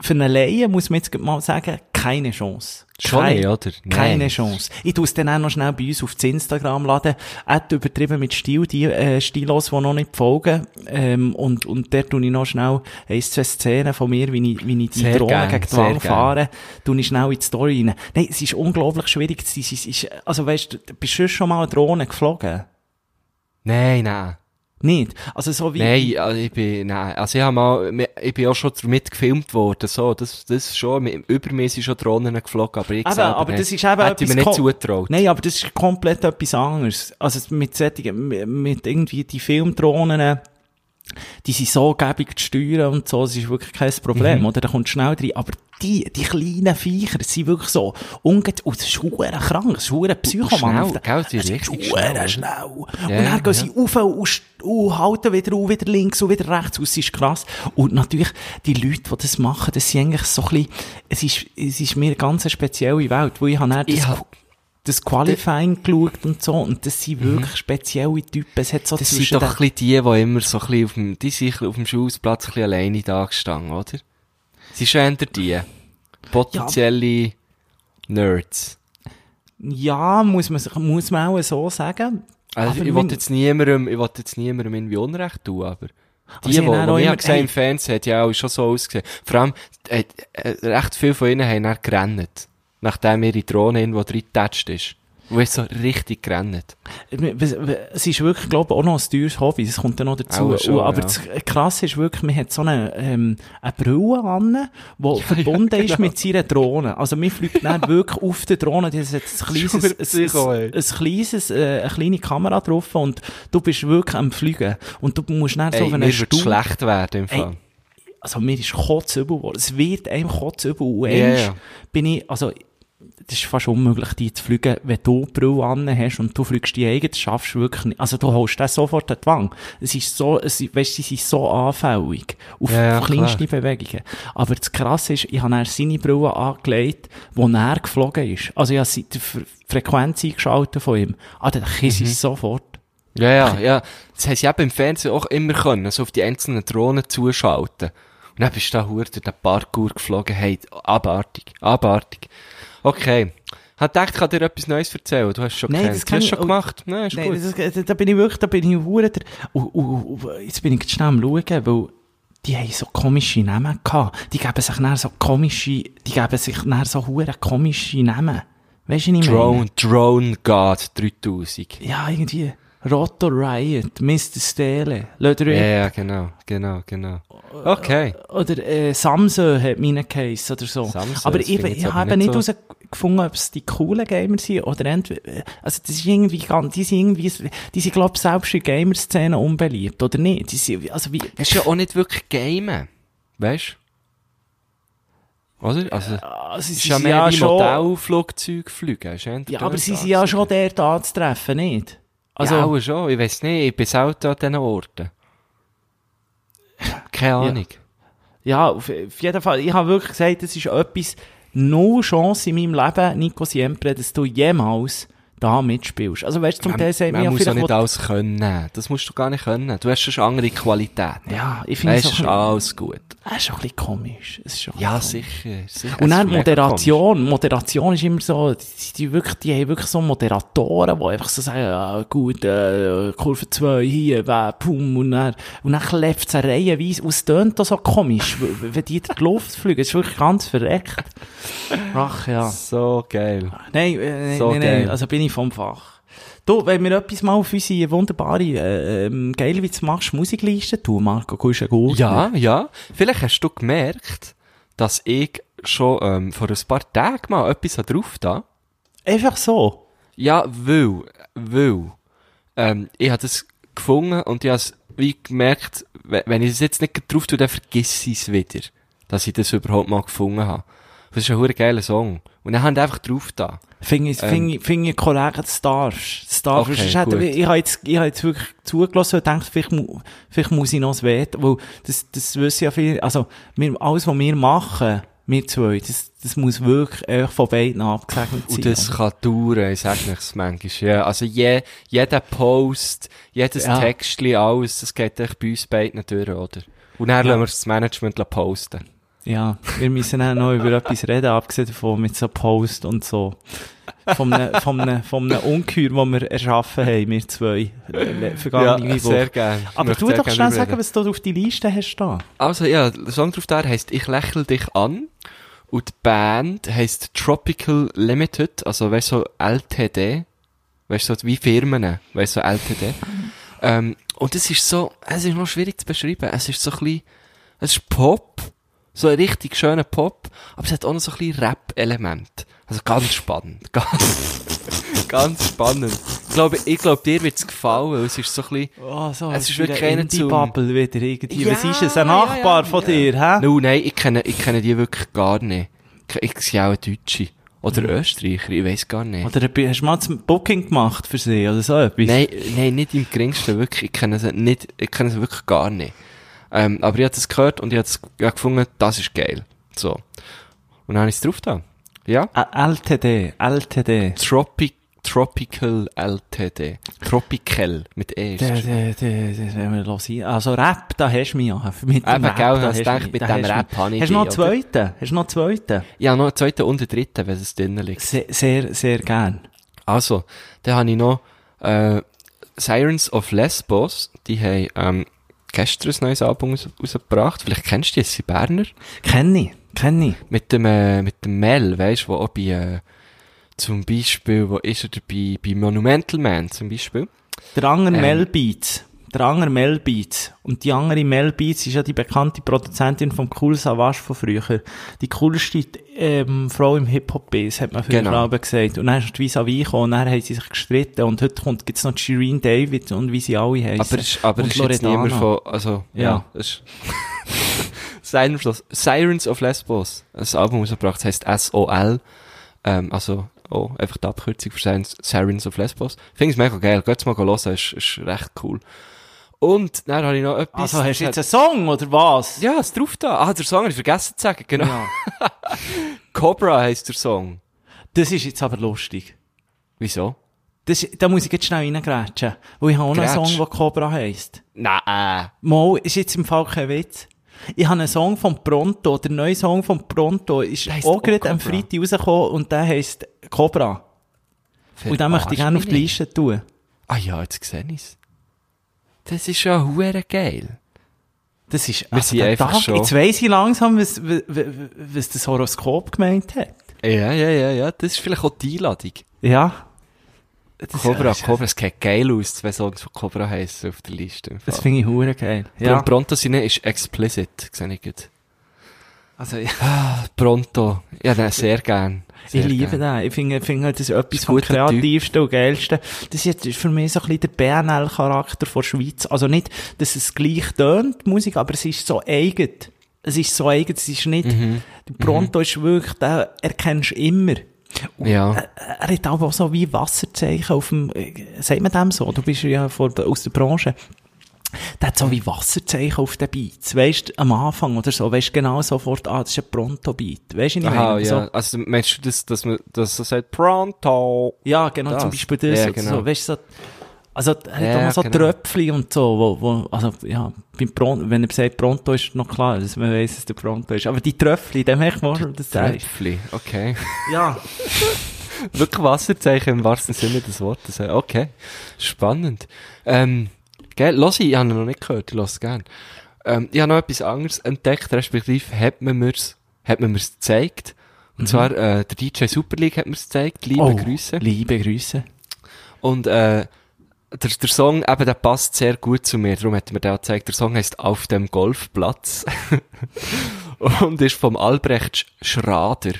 für einen Laien muss man jetzt mal sagen, keine Chance. Schon Kein- nicht, oder? Keine Nein. Chance. Ich tue es dann auch noch schnell bei uns auf das Instagram laden. Auch übertrieben mit Stil, die äh, Stilos, die noch nicht folgen. Ähm, und, und dort tue ich noch schnell ein, zwei Szenen von mir, wie ich, wie ich die Sehr Drohne gern, gegen die Wand fahre, tue ich schnell in die Story rein. Nein, es ist unglaublich schwierig. Es ist, es ist, also weißt du, bist du schon mal eine Drohne geflogen? Nein, nein. Nicht? Also so wie... Nein, also ich bin, nein, also ich habe mal, ich bin auch schon damit gefilmt worden, so, das, das schon, mit- über mir sind schon Drohnen geflogen, aber ich Eben, selber aber nicht. das ist eben Hätte ich mir nicht zugetraut. Nein, aber das ist komplett etwas anderes. Also mit solchen, mit irgendwie die Filmdrohnen, die sind so gäbig zu steuern und so, das ist wirklich kein Problem, Mhm. oder? Da kommt schnell rein. Aber die, die kleinen Viecher, sind wirklich so, unge und das ist verdammt krank, verdammt Psychomann. schnell, Das ist richtig verdammt schnell. Und dann gehen sie rauf und, und halten wieder auf, wieder links und wieder rechts, und es ist krass. Und natürlich, die Leute, die das machen, das sind eigentlich so ein bisschen, es ist, es ist mir eine ganz spezielle Welt, wo ich habe das, das Qualifying geschaut und so, und das sind wirklich spezielle Typen. Es hat so Mhm. Das sind doch ein bisschen die, die immer so ein bisschen auf dem, die sind auf dem Schulplatz ein bisschen alleine da gestanden, oder? Sie eher die. Potenzielle Nerds. Ja, muss man, muss man auch so sagen. Also, Aber ich wollte jetzt niemandem, ich wollte jetzt niemandem irgendwie Unrecht tun, aber die, die, auch die ich gesehen hey. im Fernsehen, hat ja auch schon so ausgesehen. Vor allem, äh, äh, recht viele von ihnen haben dann gerannt. Nachdem ihre Drohne irgendwo drin getatscht ist. Wo ist so richtig gerannt. Es ist wirklich, glaube ich, auch noch ein teures Hobby. Das kommt dann noch dazu. Auch schon, aber ja. das Krasse ist wirklich, man hat so eine, ähm, eine Brille an, die verbunden ist genau. mit seiner Drohne. Also, man fliegt dann wirklich auf der Drohne. Das hat ein kleines, ein, ey. ein, ein kleines, äh, eine kleine Kamera drauf und du bist wirklich am Fliegen. Und du musst dann so Ey, auf wird Stuhl schlecht werden im Fall. also mir ist kotzübel geworden. Es wird einem kotzübel. Und Ja, ja. bin ich, also, das ist fast unmöglich, die zu fliegen, wenn du Brille an hast und du fliegst die eigene, das schaffst du wirklich nicht. Also du holst das sofort die Wange. Es ist so, es, weißt, sie sind so anfällig auf Ja, kleinste Bewegungen. Aber das Krasse ist, ich habe dann seine Brille angelegt, wo er geflogen ist. Also ich habe die Fre- Frequenz eingeschaltet von ihm. Ah, dann kiss Mhm. ich sofort. Ja, ja, ja. Das haben sie eben im Fernsehen auch immer können, so auf die einzelnen Drohnen zuschalten. Und dann bist du da hure durch den Parkour geflogen. Hey, abartig, abartig. Okay. Hat gedacht, ich kann dir etwas Neues erzählen. Du hast schon Nein, das Du kann hast ich- schon oh, gemacht. Nein, ist Nein, gut. das, da, bin ich wirklich, da bin ich hure und, und, und, jetzt bin ich schnell am schauen, weil die haben so komische Namen gehabt. Die geben sich dann so komische, die geben sich dann so hure komische Namen. Weißt du, ich meine? Drone, Drone God 3000. Ja, irgendwie. Roto Riot, Mr. Stele, Löder Ja, ja, genau, genau, genau. Okay. Oder äh, Samsung hat meine Case oder so. Samsung, aber das ich, ich ich habe nicht so- herausgefunden, ob es die coolen Gamer sind oder entweder, also das ist irgendwie ganz, die sind irgendwie, die sind glaube ich selbst in der Gamer-Szene unbeliebt, oder nicht? Die sind, also wie, Es ist ja auch nicht wirklich Gamen. Weißt du? Oder? Also, also es ist ja mehr ja wie schon, Modellflugzeug fliegen. Ja, aber sie sind ja schon dort anzutreffen, nicht? Also, ja, auch schon. Ich weiss nicht, ich bin selten an diesen Orten. Keine Ahnung. ja, auf, auf jeden Fall, ich habe wirklich gesagt, das ist etwas, no Chance in meinem Leben, Nico Siempre, dass du jemals da mitspielst. Also weißt du, zum Teil sagt man mir ja muss ja vielleicht, nicht alles können. Das musst du gar nicht können. Du hast schon andere Qualitäten. ja, ich finde es bisschen- alles gut. Das ist schon ein bisschen komisch. Es ist schon Ja, bisschen sicher. sicher. Und Es dann Moderation. Moderation ist immer so, die, die, wirklich, die haben wirklich so Moderatoren, die einfach so sagen, ja, gut, äh, Kurve 2 hier, weh, pum, und dann, und dann klebt es eine Reihenweise, und es tönt so komisch, wenn die in die Luft fliegen, das ist wirklich ganz verreckt. Ach ja. komisch. So geil. Nein, äh, So nein, geil. nein, also bin ich vom Fach. Du, wenn wir etwas mal auf unsere wunderbare, äh, ähm, geil, wie du machst, Musikliste tun, Marco, gehst du gut? Ja, ja. Vielleicht hast du gemerkt, dass ich schon ähm, vor ein paar Tagen mal etwas drauf da. Einfach so. Ja, weil, weil, ähm, ich habe das gefunden und ich habe es wie gemerkt, we- wenn ich es jetzt nicht drauf tue, dann vergiss ich es wieder, dass ich das überhaupt mal gefunden habe. Das ist ein hure geiler Song. Und dann haben einfach drauf da. Finde ich, Ähm. finde ich, finde ich korrekt, das darfst. Das darfst. Okay, hätte- gut. ich habe jetzt, ich habe jetzt wirklich zugelassen und gedacht, vielleicht, vielleicht muss ich noch das Veto, weil das, das wissen ja viele, also, wir, alles, was wir machen, wir zwei, das, das muss wirklich einfach von beiden abgesegnet sein. Und das kann dauern, ich sag nichts manchmal. Ja, also je, jeder Post, jedes Ja. Textli, alles, das geht echt bei uns beiden durch, oder? Und dann Ja. lassen wir das Management posten. Ja, wir müssen auch noch über etwas reden, abgesehen davon mit so Post und so. Von einem, von einem, von einem Ungeheuer, das wir erschaffen haben, wir zwei, vergangene Woche. sehr gerne. Aber du doch schnell sagen, reden. was du auf die Liste hast da. Also ja, der Song drauf da heisst Ich lächle dich an. Und die Band heisst Tropical Limited, also weißt du, so LTD. Weißt du, so wie Firmen, weißt du, so LTD. ähm, und es ist so, es ist noch schwierig zu beschreiben. Es ist so ein bisschen, es ist Pop, so ein richtig schöner Pop, aber es hat auch noch so ein bisschen Rap-Element. Also ganz spannend, ganz, ganz spannend. Ich glaube, ich glaube, dir wird's gefallen, weil es ist so ein bisschen, Oh, so, Es ist wirklich der einer zum- Indie-Bubble wieder irgendwie. Ja, Was ist es? Ein Nachbar ja, von ja. dir, hä? No, nein, ich kenne, ich kenne die wirklich gar nicht. Ich, ich sehe auch Deutsche. Oder Österreicher, ich weiß gar nicht. Oder hast du mal das Booking gemacht für sie oder so etwas? Nein, nein, nicht im geringsten, wirklich. Ich kenne sie nicht, ich kenne sie wirklich gar nicht. Ähm, aber ich habe das gehört und ich habe gefunden, das ist geil. So. Und dann habe ich es drauf da. Ja. LTD, LTD. Tropic, Tropical LTD. Tropical mit E. das. wenn wir los. Also Rap, da hast du mich ja. Mit dem Eben, Rap, gell, da hast gedacht, mit da dem Rap mich- habe ich Hast du noch einen zweiten? Hast du noch einen zweiten? Ja, noch einen zweiten und einen dritten, wenn es drinnen liegt. Sehr, sehr, sehr gern. Also, dann habe ich noch, äh, Sirens of Lesbos, die haben, ähm, gestern ein neues Album raus, rausgebracht. Vielleicht kennst du die, es sind Berner. Kenn ich, kenn ich. Mit dem, äh, mit dem Mel, weisst du, wo auch bei, äh, zum Beispiel, wo ist er dabei? Bei Monumental Man zum Beispiel. Der andere Ähm. Mel Beats. Der andere Mel Beats. Und die andere Mel Beats ist ja die bekannte Produzentin vom Cool Savage von früher. Die coolste ähm, Frau im Hip-Hop-Biz, hat man früher Genau. gesagt. Und dann ist die Vis-a-vis gekommen und dann haben sie sich gestritten. Und heute kommt, gibt's noch Shireen David und wie sie alle heißen. Aber, es ist, aber Und ist jetzt niemand von, also, ja, Ja. ist, Sirens of, Lesbos. Das Album rausgebracht, das heisst SOL. Ähm, also, oh, einfach die Abkürzung für Sirens, Sirens of Lesbos. Ich finde es mega geil. Geht's mal hören, ist, ist recht cool. Und, dann habe ich noch etwas. Also hast du jetzt einen Song, oder was? Ja, ist drauf da. Ah, der Song habe ich vergessen zu sagen, genau. Ja. Cobra heisst der Song. Das ist jetzt aber lustig. Wieso? Das, da muss ich jetzt schnell reingrätschen. Weil ich habe auch einen. Song, der Cobra heisst. Nein. Mal, ist jetzt im Fall kein Witz. Ich habe einen Song von Pronto, der neue Song von Pronto ist heisst auch gerade am. Freitag rausgekommen und der heisst Cobra. Und den möchte ich gerne auf die Verarsch Liste tun. Ah ja, jetzt sehe ich's. Das ist ja hure geil. Das ist, Wir sind einfach schon- Jetzt weiss ich langsam, was, was, was das Horoskop gemeint hat. Ja, ja, ja, ja. Das ist vielleicht auch die Einladung. Ja. Das, Cobra, das, Cobra, es geht geil aus, zwei Songs von Cobra heissen auf der Liste. Das finde ich hure geil. Ja. Pronto Sinne ist explicit, sehe ich gut. Also, ich, Pronto. Ja, den sehr gern. Sehr ich liebe gern. den. Ich finde, finde das ist etwas vom kreativsten und geilsten. Das ist jetzt für mich so ein bisschen der BNL-Charakter von Schweiz. Also nicht, dass es gleich tönt, die Musik, aber es ist so eigen. Es ist so eigen, es ist nicht, Mhm. Pronto ist wirklich, den erkennst du immer. Und Ja. Er, hat aber auch so wie Wasserzeichen auf dem, äh, sagt man dem so? Du bist ja vor, aus der Branche. Der hat so wie Wasserzeichen auf den Beats. Weißt am Anfang oder so, weißt du genau sofort, ah, das ist ein Pronto-Beat. Weißt du, ich meine? ja. So, Also, meinst du, dass, dass man, dass er sagt, Pronto? Ja, genau, Das. zum Beispiel das. Ja, genau. so, weißt du, so, also, er hat Ja, auch noch so genau. Tröpfchen und so, wo, wo, also, ja, beim Pronto, wenn er sagt Pronto, ist noch klar, dass man weiss, dass der Pronto ist. Aber die Tröpfchen, dem merkt man schon, ist. Tröpfli, okay. Ja. Wirklich Wasserzeichen im wahrsten Sinne des Wortes. Okay. Spannend. Ähm, gell, los ich, ich habe ihn noch nicht gehört, ich lasse gern. Ähm, ich habe noch etwas anderes entdeckt, respektive hat man mir's, hat man mir's gezeigt. Und zwar, äh, der DJ Super League hat mir's gezeigt, liebe oh, Grüße. Liebe Grüße. Und, äh, der, der Song, eben, der passt sehr gut zu mir, darum hat mir auch gezeigt. Der Song heißt Auf dem Golfplatz. und ist vom Albrecht Schrader.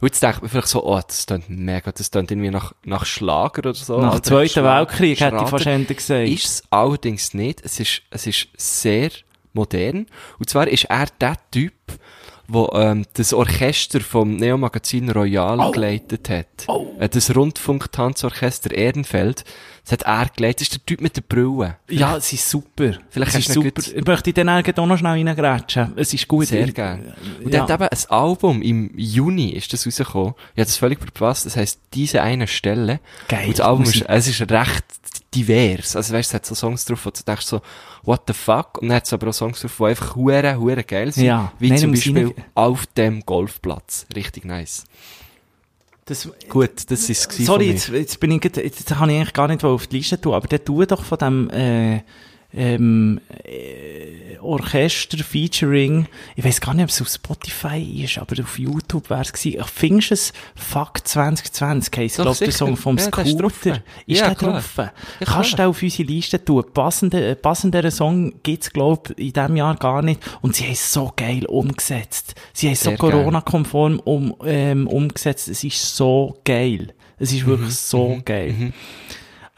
Und jetzt denkt man vielleicht so, oh, das klingt mega, das klingt irgendwie nach, nach Schlager oder so. Nach dem Zweiten Schrader- Weltkrieg hätte ich Schrader. eher gesagt. Ist es allerdings nicht. Es ist, es ist sehr modern. Und zwar ist er der Typ, wo ähm, das Orchester vom Neo-Magazin Royal Oh. geleitet hat. Oh. Äh, das Rundfunk-Tanzorchester Ehrenfeld. Das hat er geleitet. Das ist der Typ mit der Brille. Ja, es ist super. Vielleicht es ist du super. Ich möchte dann auch noch schnell reingrätschen. Es ist gut. Sehr Ich- gern. Und Ja. er hat eben ein Album, im Juni ist das rausgekommen. Ich habe das völlig verpasst. Das heisst, diese eine Stelle. Geil. Und das Album ist, es ist recht divers. Also weißt, es hat so Songs drauf, wo du denkst so, what the fuck? Und dann hat es aber auch Songs drauf, die einfach hure, hure geil sind. Ja. Wie Nein, zum um Beispiel auf dem Golfplatz. Richtig nice. Das, Gut, das ist es Sorry, jetzt, jetzt bin ich, jetzt, jetzt habe ich eigentlich gar nicht auf die Liste tun, aber der tu doch von dem, äh, ähm, äh, Orchester Featuring, ich weiß gar nicht, ob es auf Spotify ist, aber auf YouTube wäre es gewesen. Ich findest es Fuck 2020 heisst, glaube der. Song vom Ja. Scooter. Ist Ja, der drauf? Ja, Kannst du auf unsere Liste tun? Passende, passenderen Song gibt's, glaube ich, in diesem Jahr gar nicht. Und sie haben es so geil umgesetzt. Sie haben es so. Corona-konform um, ähm, umgesetzt. Es ist so geil. Es ist Mhm. wirklich so geil.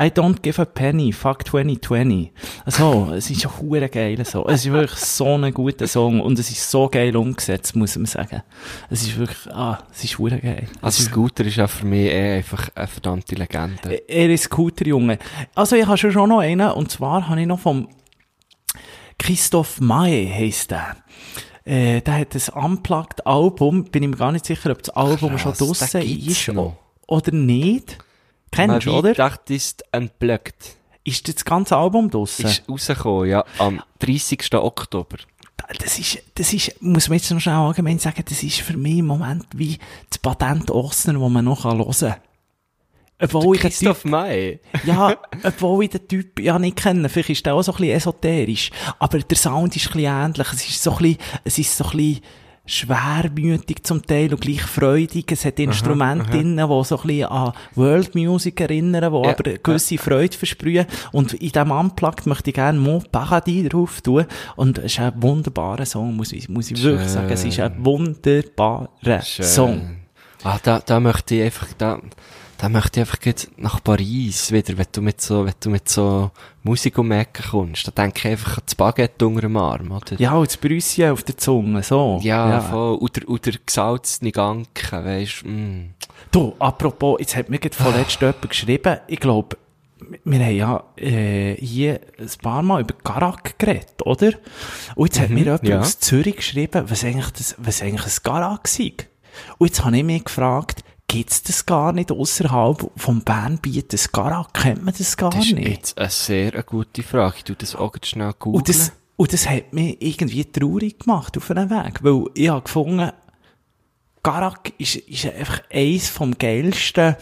I don't give a penny, fuck 2020. Also, es ist ein hure geiler Song. Es ist wirklich so ein guter Song und es ist so geil umgesetzt, muss man sagen. Es ist wirklich, ah, es ist hure geil. Also Scooter ist ja für mich eh einfach eine verdammte Legende. Er ist Scooter, Junge. Also, ich habe schon noch einen, und zwar habe ich noch vom Christoph Mae heisst der. Äh, der hat ein Unplugged Album, bin ich mir gar nicht sicher, ob das Album Krass, schon draussen ist noch. oder nicht. Kennst du, oder? Weihnacht ist unplugged. Ist das ganze Album draussen? Ist rausgekommen, ja, am 30. Oktober. das ist, das ist, muss man jetzt noch schnell allgemein sagen, das ist für mich im Moment wie das Patent Ostern, das man noch hören kann. Obwohl ich Typ, Christoph May. ja, obwohl ich den Typ ja nicht kenne, vielleicht ist der auch so ein bisschen esoterisch, aber der Sound ist ein bisschen ähnlich, es ist so ein bisschen, es ist so ein bisschen schwermütig zum Teil und gleich freudig. Es hat Instrumente drin, die so ein bisschen an World Music erinnern, die Ja, aber gewisse Freude versprühen. Und in diesem Unplugged möchte ich gerne Mon Paradis drauf tun. Und es ist ein wunderbarer Song, muss ich, muss ich wirklich sagen. Es ist ein wunderbarer Song. Ah, da, da möchte ich einfach, da, da möchte ich einfach jetzt nach Paris wieder, wenn du mit so, wenn du mit so Musik um die Ecke kommst. Da denke ich einfach an das Baguette unter dem Arm, oder? Ja, und das Brüsschen auf der Zunge, so. Ja, voll. Oder, oder gesalzene Ganken, weisst, mm. Du, apropos, jetzt hat mir gerade vorletzt jemand geschrieben, ich glaube, wir haben ja äh, hier ein paar Mal über Garak geredet, oder? Und jetzt hat mir jemand ja. aus Zürich geschrieben, was eigentlich, das, was eigentlich ein Garak sei. Und jetzt habe ich mich gefragt, gibt's das gar nicht außerhalb vom Bernbiet? Das Garak kennt man das gar Das ist nicht. jetzt eine sehr eine gute Frage. Ich tu das auch schnell googeln. Und das, und das hat mich irgendwie traurig gemacht auf einem Weg, weil ich habe gefunden, Garak ist, ist einfach eins vom geilsten,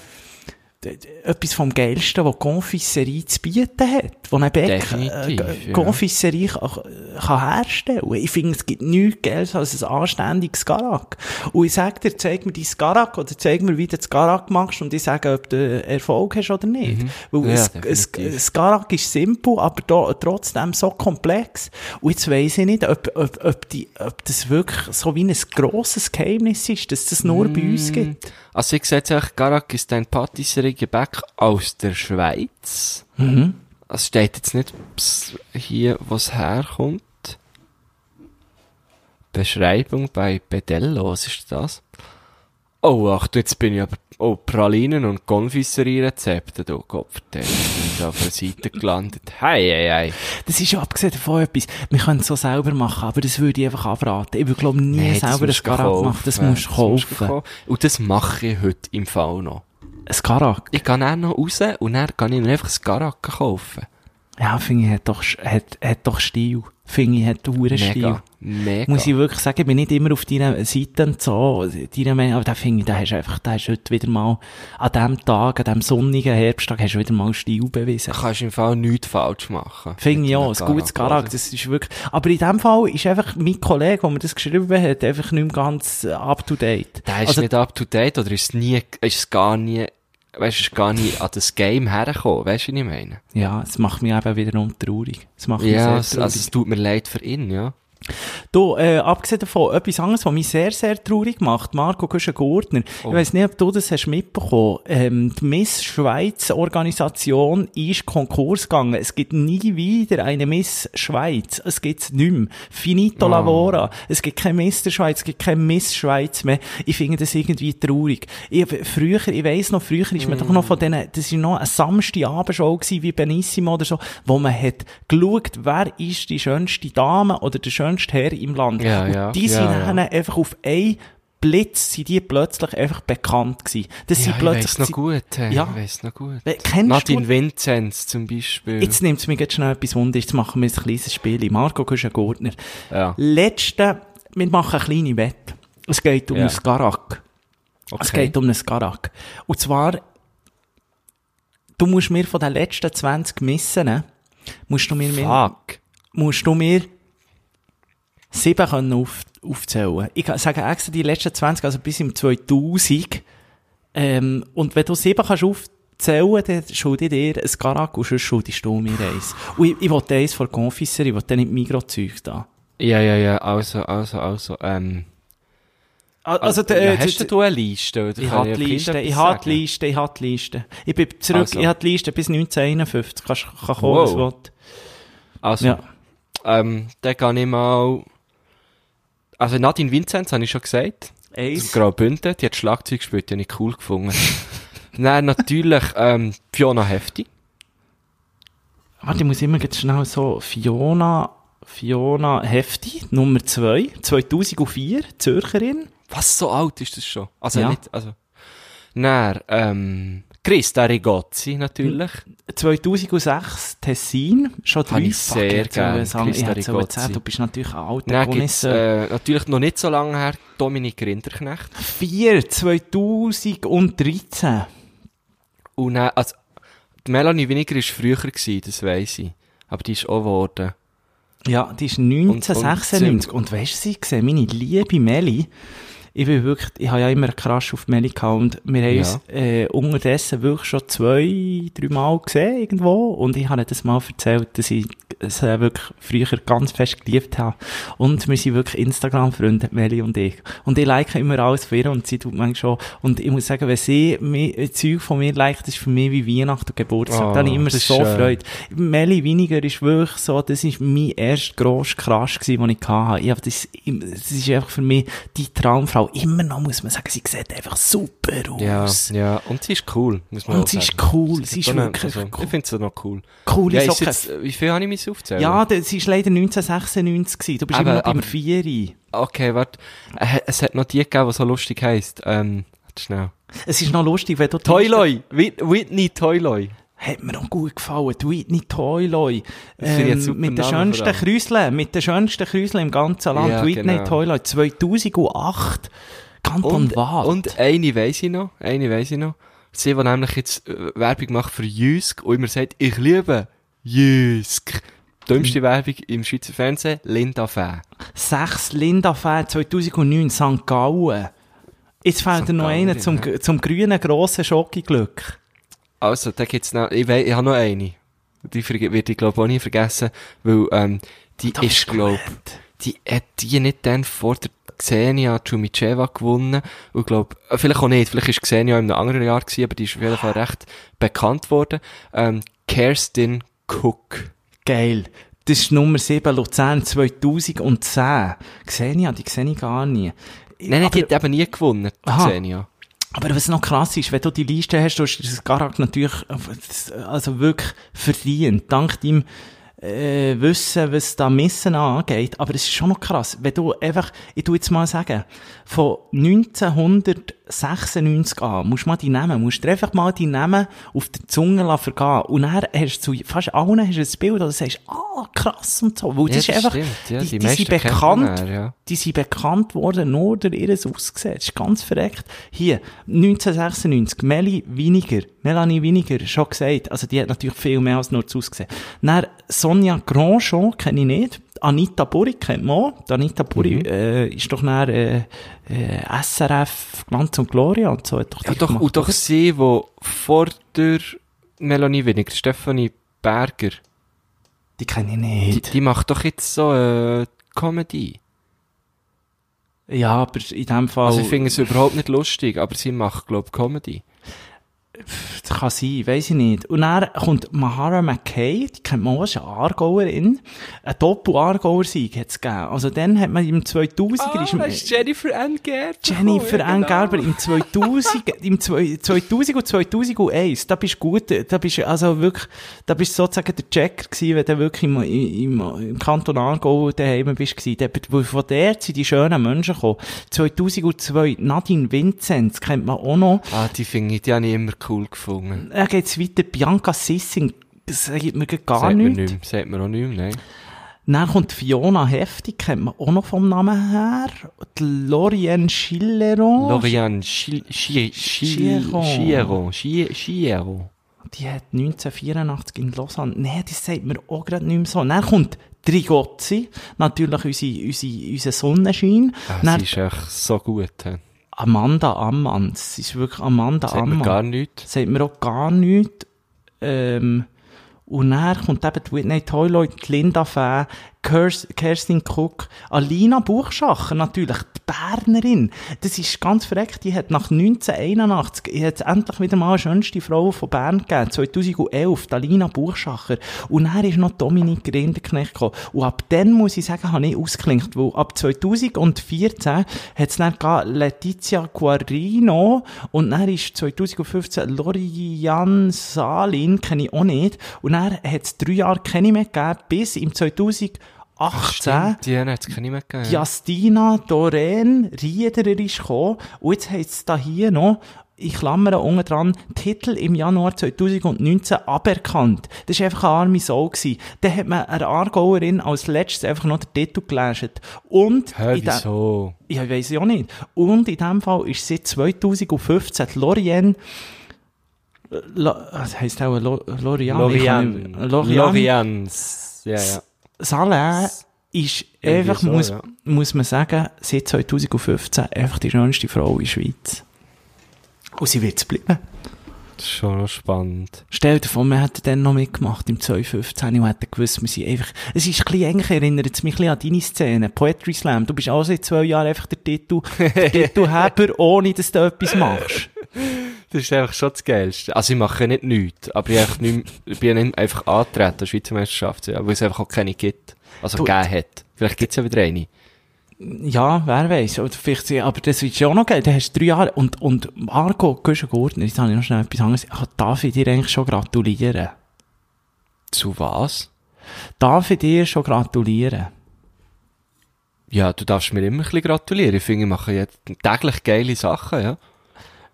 etwas vom geilsten, was Confiserie zu bieten hat, wo ein Bäck Definitiv, äh, ja. Confiserie kann, kann herstellen. Ich finde, es gibt nichts Geiles als ein anständiges Garak. Und ich sage dir, zeig mir dein Garak oder zeig mir, wie du das Garak machst und ich sage, ob du Erfolg hast oder nicht. Weil Mhm. Ja, es, definitiv. das Garak ist simpel, aber da, trotzdem so komplex. Und jetzt weiss ich nicht, ob, ob, ob, die, ob das wirklich so wie ein grosses Geheimnis ist, dass das nur bei uns gibt. Also ich sehe jetzt einfach, Garak ist ein Patisserie-Gebäck aus der Schweiz. Mhm. Es steht jetzt nicht hier, wo es herkommt. Beschreibung bei Bedello, was ist das? Oh, ach, jetzt bin ich aber, oh, Pralinen und Konfiserie-Rezepte, du Kopf, der ist auf der Seite gelandet. Hei, hei, hei. Das ist ja abgesehen davon etwas, wir können es so selber machen, aber das würde ich einfach abraten. Ich würde, glaube nie Nee, selber ein kaufen. machen, das musst du kaufen. kaufen. Und das mache ich heute im Fall noch. Ein Garak. Ich gehe dann noch raus und dann kann ich mir einfach ein Garak kaufen. Ja, finde ich, hat doch, hat, hat doch Stil. Finde ich, hat einen Stil. Mega, mega. Muss ich wirklich sagen, ich bin nicht immer auf deiner Seite und so, deiner Meinung, aber da finde ich, da hast du einfach, da hast du heute wieder mal, an dem Tag, an dem sonnigen Herbsttag, hast du wieder mal Stil bewiesen. Da kannst du im Fall nichts falsch machen. Finde ich auch, ein gutes oder? das ist wirklich, aber in dem Fall ist einfach mein Kollege, der mir das geschrieben hat, einfach nicht mehr ganz up to date. Der ist Also, nicht up to date oder ist es nie, ist gar nie, weißt du, ist gar nie an das Game hergekommen, weißt du, was ich meine? Ja, es macht mich eben wiederum traurig. Es macht mich Ja, sehr es, traurig. also es tut mir leid für ihn, ja. Du, äh, abgesehen davon, etwas anderes, was mich sehr, sehr traurig macht. Marco Kuschen-Gurtner. Oh. Ich weiss nicht, ob du das hast mitbekommen. Ähm, die Miss Schweiz Organisation ist Konkurs gegangen. Es gibt nie wieder eine Miss Schweiz. Es gibt's nicht mehr. Finito Oh. lavora. Es gibt kein Miss der Schweiz, es gibt kein Miss Schweiz mehr. Ich finde das irgendwie traurig. Ich, früher, ich weiss noch, früher ist man doch noch von denen, das war noch eine Samstagabendshow gewesen, wie Benissimo oder so, wo man hat geschaut, wer ist die schönste Dame oder der schönste Herr im Land. Ja, Und ja, die sind ja. einfach auf ein Blitz, sind die plötzlich einfach bekannt gewesen. Das ja, sind ich plötzlich, weiss noch gut, hey, Ja. ich weiss noch gut. Kennst Nadine du, Vinzenz zum Beispiel. jetzt nimmt es mir jetzt schnell etwas Wunder, jetzt machen wir ein kleines Spiel. Marco Kuschen-Gurtner. ja, Letzte, wir machen eine kleine Wette. Es geht um Ja. ein Garak. okay. Es geht um ein Garak. Und zwar, du musst mir von den letzten 20 Missen, ne, musst du mir, mir Fuck. musst du mir sieben können auf, aufzählen. Ich sage extra die letzten 20, also bis im 2000. Ähm, und wenn du sieben kannst aufzählen, dann schulde ich dir ein Garak und sonst schuldest du mir eins. Und ich, ich wollte eins von Confiserie, ich wollte nicht Migros-Zeug da. Ja, ja, ja, also, also, also, ähm. Also, ja, der, hast du eine Liste? Oder Ich habe die Liste, ich habe die? Liste, ich habe die Liste. Ich bin zurück, Also. ich habe die Liste bis 1951. Kannst, kann kommen, Wow. was du willst. Also, Ja. ähm, dann kann ich mal, also Nadine Vinzenz habe ich schon gesagt. Eins. Graubünden, die hat Schlagzeug gespielt, die habe ich cool gefunden. Dann natürlich, ähm, Fiona Hefti. Warte, ich muss immer jetzt schnell so, Fiona, Fiona Hefti, Nummer 2, 2004, Zürcherin. Was, so alt ist das schon? Also Ja. nicht, also. Dann, ähm, Christa Rigozzi, natürlich. 2006 Tessin, schon Habe ich sehr jetzt gern, wollte ich sagen, ich Christa Rigozzi. Du bist natürlich ein alter Dann gibt's, äh, natürlich noch nicht so lange her, Dominik Rinderknecht. 4, 2013. Und dann, also, die Melanie Winiger war früher, gewesen, das weiss ich. Aber die ist auch geworden. Ja, die ist 1996. Und, weißt du, sie gesehen, meine liebe Meli, ich bin wirklich, ich habe ja immer einen Crush auf Meli gehabt und wir haben Ja. uns äh, unterdessen wirklich schon zwei, drei Mal gesehen irgendwo und ich habe das mal erzählt, dass ich es äh, wirklich früher ganz fest geliebt habe. Und wir sind wirklich Instagram-Freunde, Meli und ich. Und ich like immer alles von ihr und sie tut manchmal schon, und ich muss sagen, wenn sie mir, Zeug von mir liked, ist für mich wie Weihnachten und Geburtstag. Oh, da habe ich immer das ist so schön. Freude. Melli Winiger ist wirklich so, das ist mein erster grosser Crush gewesen, den ich hatte. Ja, das, das ist einfach für mich die Traumfrau. Immer noch muss man sagen, sie sieht einfach super Ja, aus. ja. Und sie ist cool, muss man Und auch sie sagen. ist cool, sie ist wirklich also, cool. Ich finde sie noch cool. Coole Ja, Socken. jetzt, äh, wie viel habe ich mir aufzählen? Ja, das ist leider 1996 gewesen. Du bist Aber- immer noch beim aber- Vieri. Okay, warte. Äh, Es hat noch die gegeben, die so lustig heisst. Ähm, schnell. Es ist noch lustig, wenn du... Toyloy! Whit- Whitney Toyloy. Hat mir auch gut gefallen. Die Whitney ich Ähm, mit den schönsten. Krüseln. Mit den schönsten Krüseln im ganzen Land. Ja, Whitney genau. Toyloy. 2008. Kanton Und, Waadt. und eine weiss ich noch, eine weiss ich noch. Sie, die nämlich jetzt äh, Werbung macht für Jysk und immer sagt, ich liebe Jysk. Dümmste Werbung im Schweizer Fernsehen, Linda Fäh. 6 Linda Fan 2009 St. Gallen. Jetzt fehlt St. noch einer zum, zum grünen grossen Schokiglück. Also, da gibt's noch, ich, wei- ich habe noch eine. Die wird ich, glaube auch nie vergessen, weil, ähm, die Das ist, glaube die hat die nicht dann vor der Xenia Chumicheva gewonnen. Und glaub, äh, vielleicht auch nicht, vielleicht ist Xenia in einem anderen Jahr gewesen, aber die ist auf jeden Fall recht bekannt worden. Ähm, Kerstin Cook. Geil. Das ist Nummer 7 Luzern 2010. Xenia, die sehe ich gar nie. Nein, nein, die aber, hat eben nie gewonnen, die. Xenia. Aber was noch krass ist, wenn du die Liste hast, du hast das Garak natürlich, äh, also wirklich verdient. Dank deinem äh, Wissen, was da Messen angeht. Aber es ist schon noch krass. Wenn du einfach, ich tu jetzt mal sagen, von 1996 an, musst du mal die Namen, musst du einfach mal die Namen auf der Zunge lassen vergehen. Und dann hast du zu fast allen hast du ein Bild, du sagst, ah, krass und so. Weil das Ja, ist einfach. Ja, die, die die, sind bekannt, dann, ja. die sind bekannt worden, nur durch ihr Aussehen. Das ist ganz verreckt. Hier, 1996, Melanie Winiger. Melanie Winiger, schon gesagt. Also, die hat natürlich viel mehr als nur das Aussehen. Dann Sonja Grandjean, kenne ich nicht. Anita Burri kennt man auch. Die Anita Burri, Mhm. äh, ist doch dann, äh, äh, SRF Glanz und Gloria und so. Hat doch Ja, die doch, gemacht, und doch sie, die vor der Melanie Winiger, Stefanie Berger, Die kenne ich die, nicht. die macht doch jetzt so, äh, Comedy. ja, aber in dem Fall, Also ich finde es überhaupt nicht lustig, aber sie macht, glaube Comedy. Das kann sein, weiss ich nicht. Und dann kommt Mahara McKay, die kennt man auch, ist eine Aargauerin. Ein Doppel-Aargauer-Sieg hat es gegeben. Also dann hat man im 2000er... ist, Ah, Jennifer Ann Gerber. Jennifer Ann Gerber im 2000, im zwei- 2000 und 2001, da bist du gut, da bist du also wirklich, da bist du sozusagen der Checker gewesen, wenn du wirklich im, im, im Kanton Aargau daheim bist gewesen. Von der sind die schönen Menschen gekommen. 2002, Nadine Vinzenz kennt man auch noch. Ah, die finde ich, die habe ich immer cool gefunden. Dann geht's weiter, Bianca Sissing, das sagt mir gar sagt nichts. nicht mehr, sagt mir auch nicht mehr, nein. Dann kommt Fiona Heftig, kennt man auch noch vom Namen her. Die Lorienne Schilleron. Chiron. Chi- Chiron. Die hat 1984 in Lausanne. Nee, das sagt mir auch gerade nicht mehr so. Dann kommt Trigozzi, natürlich unsere, unsere, unser Sonnenschein. Ah, sie ist echt so gut. hä? Amanda Ammans. Sie ist wirklich Amanda Sagt mir Ammans. gar nichts. Sagt mir auch gar nichts. Ähm, und dann kommt eben die Whitney Toyloy, die Linda Fäh, Kerstin Cook, Alina Buchschacher natürlich, die Bernerin. Das ist ganz verreckt, die hat nach 1981, die hat endlich wieder mal eine schönste Frau von Bern gegeben, 2011, die Alina Buchschacher. Und dann ist noch Dominik Rinderknecht gekommen. Und ab dann, muss ich sagen, habe ich ausgeklinkt, weil ab 2014 hat es dann Letizia Guarino und dann ist 2015 Lorian Salin, kenne ich auch nicht. Und dann hat es drei Jahre keine mehr gegeben, bis im 2018 Stimmt, die hat es keine mehr gegeben. Justina Doreen Riederer ist gekommen. Und jetzt heisst es da hier noch in Klammern unten dran, Titel im Januar 2019 aberkannt. Das war einfach eine arme Sau. Gewesen. Dann hat man einer Aargauerin als letztes einfach noch den Titel gelesen. Und Hä, der- wieso? ja, ich weiss ja auch nicht. Und in dem Fall ist seit 2015 die Lorient, Lo, das heisst auch Lo- Lorian. ich nicht- Lorian. Lorian. Lorians. Ja, ja. Saleh ist einfach, so, muss, ja. muss man sagen, seit 2015 einfach die schönste Frau in der Schweiz. Und sie wird es bleiben. Das ist schon noch spannend. Stell dir vor, wir hätten dann noch mitgemacht im 2015 und hätten gewusst, wir sind einfach, es ist ein bisschen, eigentlich erinnert es mich ein bisschen an deine Szene, Poetry Slam. Du bist auch seit zwei Jahren einfach der Titel, der Titelheber, ohne dass du etwas machst. Das ist einfach schon das Geilste. Also ich mache nicht nichts, aber ich, einfach nicht, ich bin nicht einfach angetreten an der Schweizer Meisterschaft, ja, weil es einfach auch keine gibt. Also Du- gegeben hat. Vielleicht gibt es ja wieder eine. Ja, wer weiß. Vielleicht, aber das ist ja auch noch geil. Du hast drei Jahre. Und, und Marco Güschen-Gurtner, jetzt habe ich noch schnell etwas anderes. Ah, Darf ich dir eigentlich schon gratulieren? Zu was? Darf ich dir schon gratulieren? Ja, du darfst mir immer ein bisschen gratulieren. Ich finde, ich mache jetzt täglich geile Sachen, ja.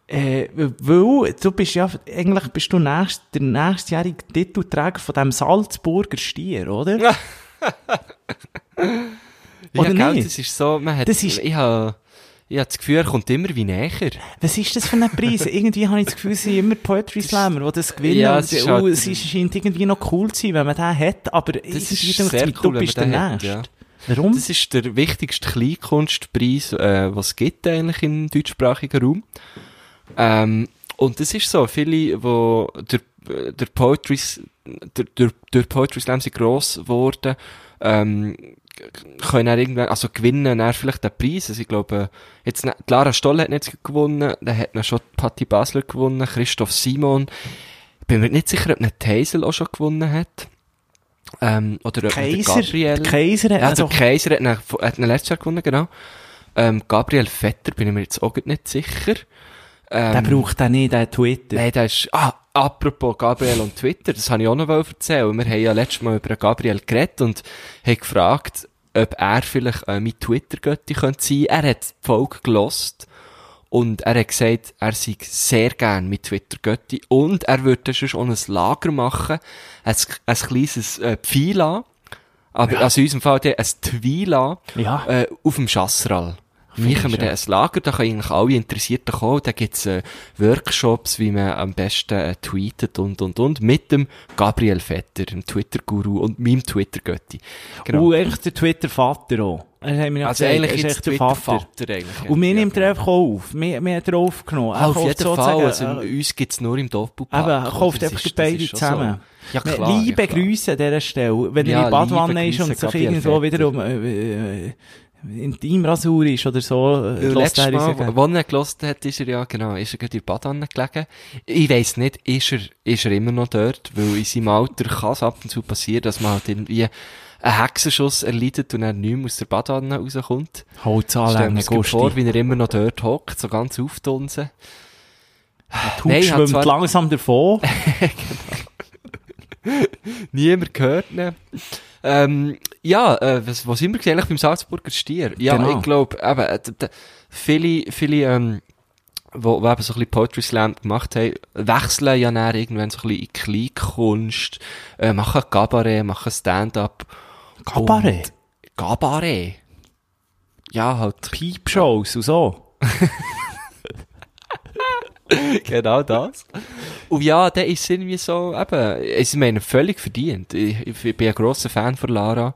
Äh, weil, du bist ja, eigentlich bist du nächst, der nächstjährige Titelträger von dem Salzburger Stier, oder? Oder ja, gell, das ist so, man hat, Das ist- ich habe, ich habe das Gefühl, er kommt immer wie näher. Was ist das für ein Preis? irgendwie habe ich das Gefühl, es sind immer Poetry Slammer, die das gewinnen. Ja, es ist oh, halt- es ist- scheint irgendwie noch cool zu sein, wenn man den hat, aber Das ist ich sehr cool, du bist der Nächste. ja. Warum? Das ist der wichtigste Kleinkunstpreis, äh, was es gibt eigentlich im deutschsprachigen Raum. Ähm, und das ist so, viele, wo der, der Poetry, der, der, der Poetry Slam sind gross geworden, ähm, können dann irgendwann, also gewinnen dann vielleicht den Preis. Also ich glaube, jetzt, ne- die Lara Stoll hat nicht gewonnen, dann hat dann schon Patti Basler gewonnen, Christoph Simon. Ich bin mir nicht sicher, ob nicht Teisel auch schon gewonnen hat. Ähm, oder Kaiser, Gabriel. Kaiser hat Ja, also, Kaiser hat ihn, hat ihn letztes Jahr gewonnen, genau. Ähm, Gabriel Vetter bin ich mir jetzt auch nicht sicher. Ähm, der braucht den nicht, den Twitter. Nein, der ist, ah, apropos Gabriel und Twitter, das habe ich auch noch erzählen. Wir haben ja letztes Mal über Gabriel geredet und haben gefragt, ob er vielleicht äh, mein Twitter-Götti könnte sein. Er hat die Folge gelost und er hat gesagt, er sei sehr gern mit Twitter-Götti und er würde sonst auch ein Lager machen, ein, ein kleines äh, Pfila, aber also in unserem Fall ein Twila Ja. äh, auf dem Chassral. Machen wir dann ein Lager, da können eigentlich alle Interessierten kommen, da gibt's äh, Workshops, wie man am besten äh, tweetet und, und, und, mit dem Gabriel Vetter, dem Twitter-Guru und meinem Twitter-Götti. Genau. Und eigentlich der Twitter-Vater auch. Haben wir also gesagt, eigentlich ist echt der Twitter-Vater eigentlich. Und mir nimmt er genau. einfach auf. Mir, mir hat er aufgenommen. Er Auf jeden Fall, also äh, uns gibt's nur im Doppelpack. Eben, er kauft einfach die beiden zusammen. So. Ja, Wir- klar. liebe ja, klar. Grüße an dieser Stelle. Wenn Ja, er in die Badwanne ist und sich irgendwo Vetter. wiederum äh, äh, Intimrasur ist oder so, äh, Letztes Mal, wo er gelost hat, ist er ja, genau, ist er gerade in der Badanne gelegen. Ich weiss nicht, ist er, ist er immer noch dort, weil in seinem Alter kann es ab und zu passieren, dass man halt irgendwie einen Hexenschuss erleidet und er nicht mehr aus der Badanne rauskommt. Holz mir anlängen, das gut vor, Gusti. wie er immer noch dort hockt, so ganz aufdunsen. Die Nein, Haut schwimmt zwar- langsam davon. Niemand gehört ihn. Ähm, ja, äh, was, was sind wir gesehen, eigentlich beim Salzburger Stier? Ja, Genau. ich glaube, eben, äh, viele, viele, ähm, wo, wo eben so ein bisschen Poetry Slam gemacht haben, wechseln ja dann irgendwann so ein bisschen in Kleinkunst, äh, machen Cabaret, machen Stand-up. Kabarett? Cabaret? Ja, halt. Piepshows und so. genau das. Und ja, der ist irgendwie so, eben, ich meine, völlig verdient. Ich, ich bin ein grosser Fan von Lara.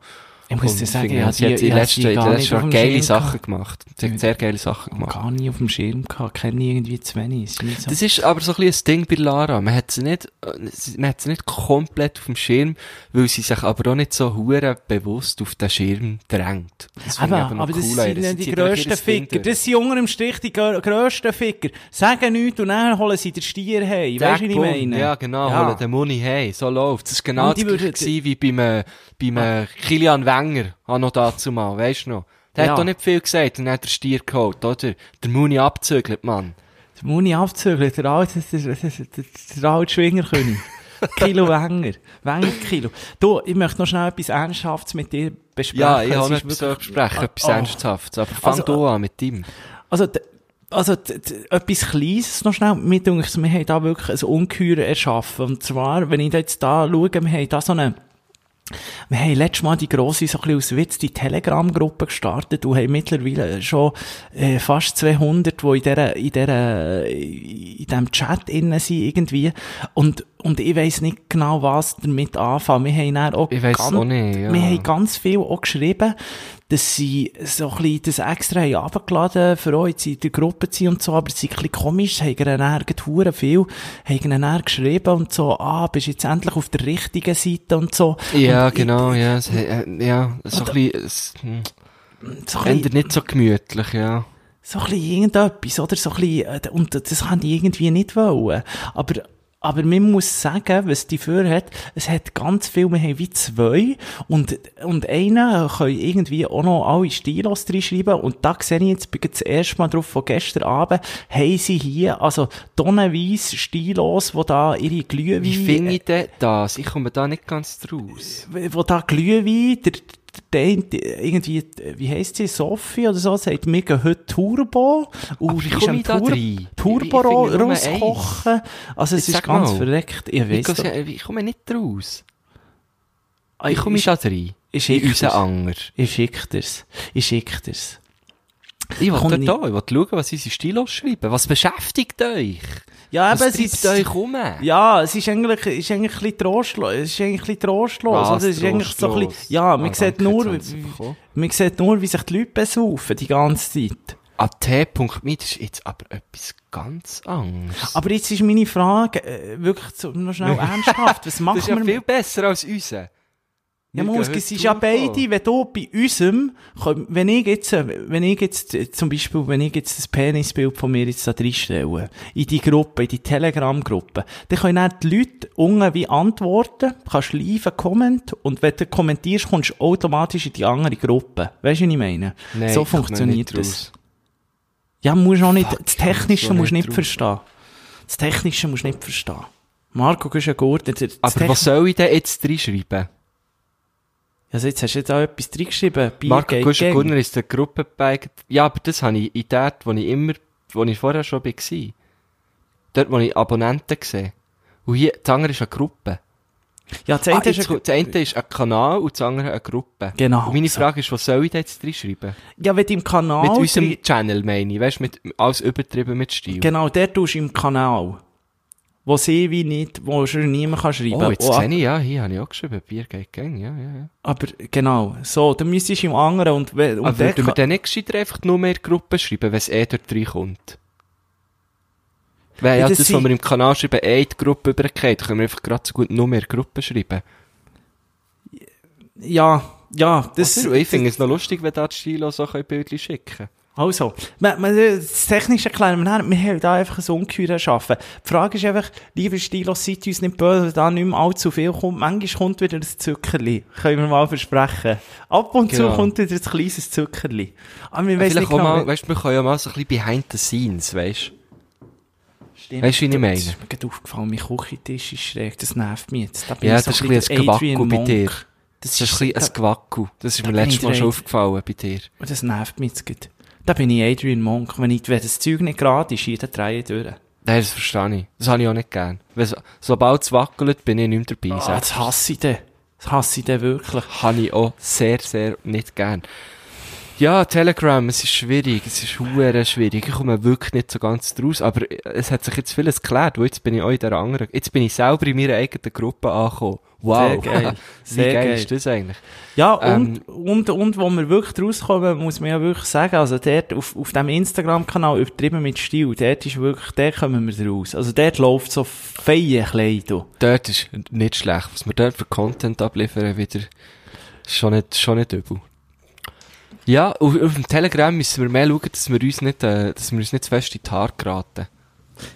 Ich muss dir sagen, ich sie hat die, letzten auf Jahr dem geile Sachen gemacht. Sie hat sehr geile Sachen gemacht. Gar nie auf dem Schirm gehabt, kenne ich irgendwie zu wenig. Ist so. Das ist aber so ein bisschen ein Ding bei Lara. Man hat sie nicht, äh, man hat sie nicht komplett auf dem Schirm, weil sie sich aber auch nicht so hure bewusst auf den Schirm drängt. Das Aber, noch aber das cool, sind nicht die grössten Ficker. Das sind unter dem Strich die gr- grössten Ficker. Sagen nichts und dann holen sie den Stier heim. Weißt du, wie ich meine? Ja, genau, Ja. holen den Money hey, so läuft's. Das war genau das gleiche wie beim, äh, beim äh, Kilian Wenger, auch noch dazu mal, weisst du noch? Der Ja. hat doch nicht viel gesagt und dann hat der Stier geholt, oder? Der Muni abzügelt, Mann. Der Muni abzügeln, der alte, der, der, der, der, alte Schwingerkönig. Kilo Wenger. Wenger Kilo. Du, ich möchte noch schnell etwas Ernsthaftes mit dir besprechen. Ja, ich habe so wirklich- besprechen, etwas Oh. Ernsthaftes, aber fang Also, du an mit ihm. Also, also, etwas Kleines noch schnell. Denkt, wir haben da wirklich ein Ungeheuer erschaffen. Und zwar, wenn ich jetzt da schaue, wir haben da so eine, wir haben letztes Mal die grosse, so ein bisschen aus Witz, die Telegram-Gruppe gestartet und haben mittlerweile schon äh, fast 200, die in dieser, in dieser, in diesem Chat innen sind irgendwie. Und, und ich weiss nicht genau, was damit anfangen. Wir haben dann auch Ich weiss ganz, auch nicht, ja. Wir haben ganz viel auch geschrieben, dass sie so ein bisschen das extra haben runtergeladen, für euch in der Gruppe zu und so, aber es ist ein bisschen komisch, haben ihnen dann hure viel, haben ihnen geschrieben und so, ah, bist jetzt endlich auf der richtigen Seite und so. Ja, und ich- genau, ja, es, äh, ja, so ein bisschen, es, hm, So ein ändert bisschen, nicht so gemütlich, ja. so ein bisschen irgendetwas, oder? So ein bisschen, äh, und das haben die irgendwie nicht wollen. Aber, aber man muss sagen, was die für hat, es hat ganz viel, wir haben wie zwei, und, und einen können irgendwie auch noch alle Stilos reinschreiben, und da sehe ich jetzt bin das erste Mal drauf von gestern Abend, haben sie hier, also tonnenweise Stilos, die da ihre Glühwein, Wie finde ich denn das? Ich komme da nicht ganz draus. wo da Glühwein, der, der, irgendwie, wie heisst sie, Sophie oder so, sagt, wir gehen heute Turbo. Und Aber ist komme ich da Tur rein? Turbo Ich- ich rauskochen. Also es ist ganz mal. verreckt. Ich weiss doch. komme- wie komme ich nicht draus? Ah, komme ich ich- da rein? ich In schick unseren dir's. Anger. Ich schick dir's. Ich schick dir's. Ich Kommt will da, ich will schauen, was unsere Stilos schreiben. Was beschäftigt euch? Ja, aber es ist, euch um? ja, es ist eigentlich, ist eigentlich ein bisschen trostlos. Es ist eigentlich ein bisschen trostlos. Was oder? Es ist eigentlich so ein bisschen, ja, man Ah, sieht nur, man sieht nur, wie sich die Leute besaufen, die ganze Zeit. At.me, das ist jetzt aber etwas ganz anderes. Aber jetzt ist meine Frage, äh, wirklich so, noch schnell ernsthaft, was machen das ist ja wir? viel besser als unser. Ja, Musk, es ist ja beide, wenn du bei unserem, wenn ich jetzt, wenn ich jetzt, zum Beispiel, wenn ich jetzt das Penisbild von mir jetzt da reinstelle, in die Gruppe, in die Telegram-Gruppe, dann können dann die Leute unten wie antworten, kannst live Comment, und wenn du kommentierst, kommst du automatisch in die andere Gruppe. Weißt du, was ich meine? Nein, so funktioniert das. raus. Ja, musst auch nicht, Fuck, das Technische musst du nicht nicht verstehen. Das Technische musst du nicht verstehen. Marco, du bist ja gut. Das das Aber Techn- was soll ich denn jetzt reinschreiben? Also jetzt hast du jetzt auch etwas reingeschrieben. Bier Marco geht Guschen gang. Gunner ist der Gruppe bei. Ja, aber das habe ich in der, wo ich immer, wo ich vorher schon war. Dort, wo ich Abonnenten gesehen. Und hier, das andere ist eine Gruppe. Ja, das Ah, eine ist jetzt, ein- das eine ist ein Kanal und das andere eine Gruppe. Genau. Und meine. Frage ist, was soll ich da jetzt reinschreiben? Ja, wenn du im Kanal... mit unserem Channel meine ich, weißt du, mit, alles übertrieben mit Stil. Genau, der tust du im Kanal. Wo sie wie nicht, wo schon niemand kann schreiben Oh, jetzt Oh, sehe ich, ja, hier habe ich auch geschrieben, Bier geht gang, ja, ja, ja. Aber genau, so, dann müsstest du im anderen und, und Aber würden wir kann- dann nicht gescheiter einfach nur mehr Gruppen schreiben, wenn es eh dort reinkommt? Weil Ja, das das, was wir im Kanal schreiben, eh die Gruppe übergeht, können wir einfach gerade so gut nur mehr Gruppen schreiben. Ja, ja, das... Das, ich finde es noch lustig, wenn da die Stilo so ein Bildchen schicken Also, man, man, das Technische erklären wir haben da einfach ein Ungeheuer erschaffen. Die Frage ist einfach, liebe Stilos, seid uns nicht böse, da nicht mehr allzu viel kommt. Manchmal kommt wieder ein Zuckerli. Können wir mal versprechen. Ab und zu Genau. kommt wieder ein kleines Zuckerli. Aber wir wissen nicht genau, mal, weißt du, wir können ja mal so ein bisschen behind the scenes, weißt Stimmt. Weißt du, wie ich meine? Das ist mir gerade aufgefallen, mein Küchentisch ist schräg, das nervt mich jetzt. Da Ja, das ist so ein bisschen ein Gewackel Adrian bei dir. Das Das ist ein bisschen ein Gewackel. Das ist da mir letztes Mal schon aufgefallen bei dir. Und das nervt mich jetzt gerade. Da bin ich Adrian Monk. Wenn, ich, wenn das Zeug nicht gerade ist, jeder drehe durch. Nein, das verstehe ich. Das habe ich auch nicht gern. Weil so, sobald es wackelt, bin ich nicht mehr dabei. Ah, sag das hasse ich dann. Das hasse ich dann wirklich. habe ich auch sehr, sehr nicht gern. Ja, Telegram, es ist schwierig, es ist hure schwierig. Ich komme wirklich nicht so ganz draus, aber es hat sich jetzt vieles geklärt, weil jetzt bin ich auch in der anderen, jetzt bin ich selber in meiner eigenen Gruppe angekommen. Wow. Sehr geil. Wie Sehr geil, geil. ist das eigentlich? Ja, Ähm, und, und, und, wo wir wirklich rauskommen, muss man ja wirklich sagen, also dort, auf, auf dem Instagram-Kanal, übertrieben mit Stil, dort ist wirklich, dort kommen wir raus. Also dort läuft so feie Kleidung. Dort ist nicht schlecht. Was wir dort für Content abliefern, wieder, ist schon nicht, schon nicht übel. Ja, auf, auf dem Telegram müssen wir mehr schauen, dass wir uns nicht, äh, dass wir uns nicht zu fest in die Haare geraten.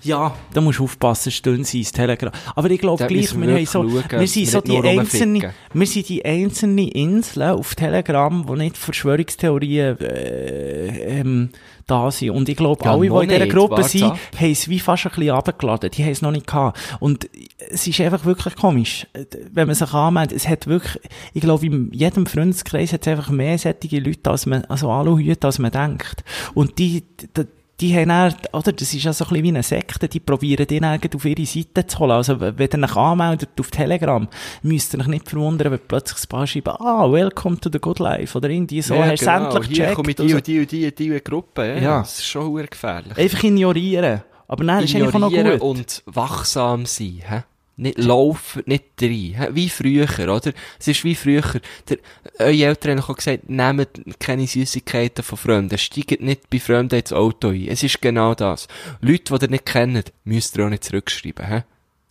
Ja, da musst du aufpassen, stehen sie ins Telegram. Aber ich glaube gleich, wir haben so, schauen, wir sind so die einzelnen, wir sind die einzelnen Inseln auf Telegram, wo nicht Verschwörungstheorien, äh, ähm, da sind. Und ich glaube, Ja, alle, die in dieser nicht. Gruppe sind, ab. haben es wie fast ein bisschen runtergeladen. Die haben es noch nicht gehabt. Und es ist einfach wirklich komisch, äh, wenn man sich anmeldet. Es hat wirklich, ich glaube, in jedem Freundeskreis hat es einfach mehr sättige Leute, als man, also Aluhüte, als man denkt. Und die, die, die haben dann, oder, das ist ja so ein bisschen wie eine Sekte, die probieren den irgendwie auf ihre Seite zu holen. Also, wenn ihr euch anmeldet auf Telegram, müsst ihr euch nicht verwundern, wenn plötzlich ein paar schreiben, ah, welcome to the good life, oder irgendwie so, ja, hast du genau. endlich Hier gecheckt. komme ich die Also, und die und die, und die Gruppe, ja. Ja. Das ist schon gefährlich. Einfach ignorieren. Aber nein, das ist eigentlich auch noch Ignorieren gut. und wachsam sein, hä? Nicht laufen, nicht rein? Wie früher, oder? Es ist wie früher. Der, eure Eltern haben auch gesagt, nehmt keine Süßigkeiten von Freunden, steigt nicht bei Freunden ins Auto ein. Es ist genau das. Leute, die ihr nicht kennt, müsst ihr auch nicht zurückschreiben, hä?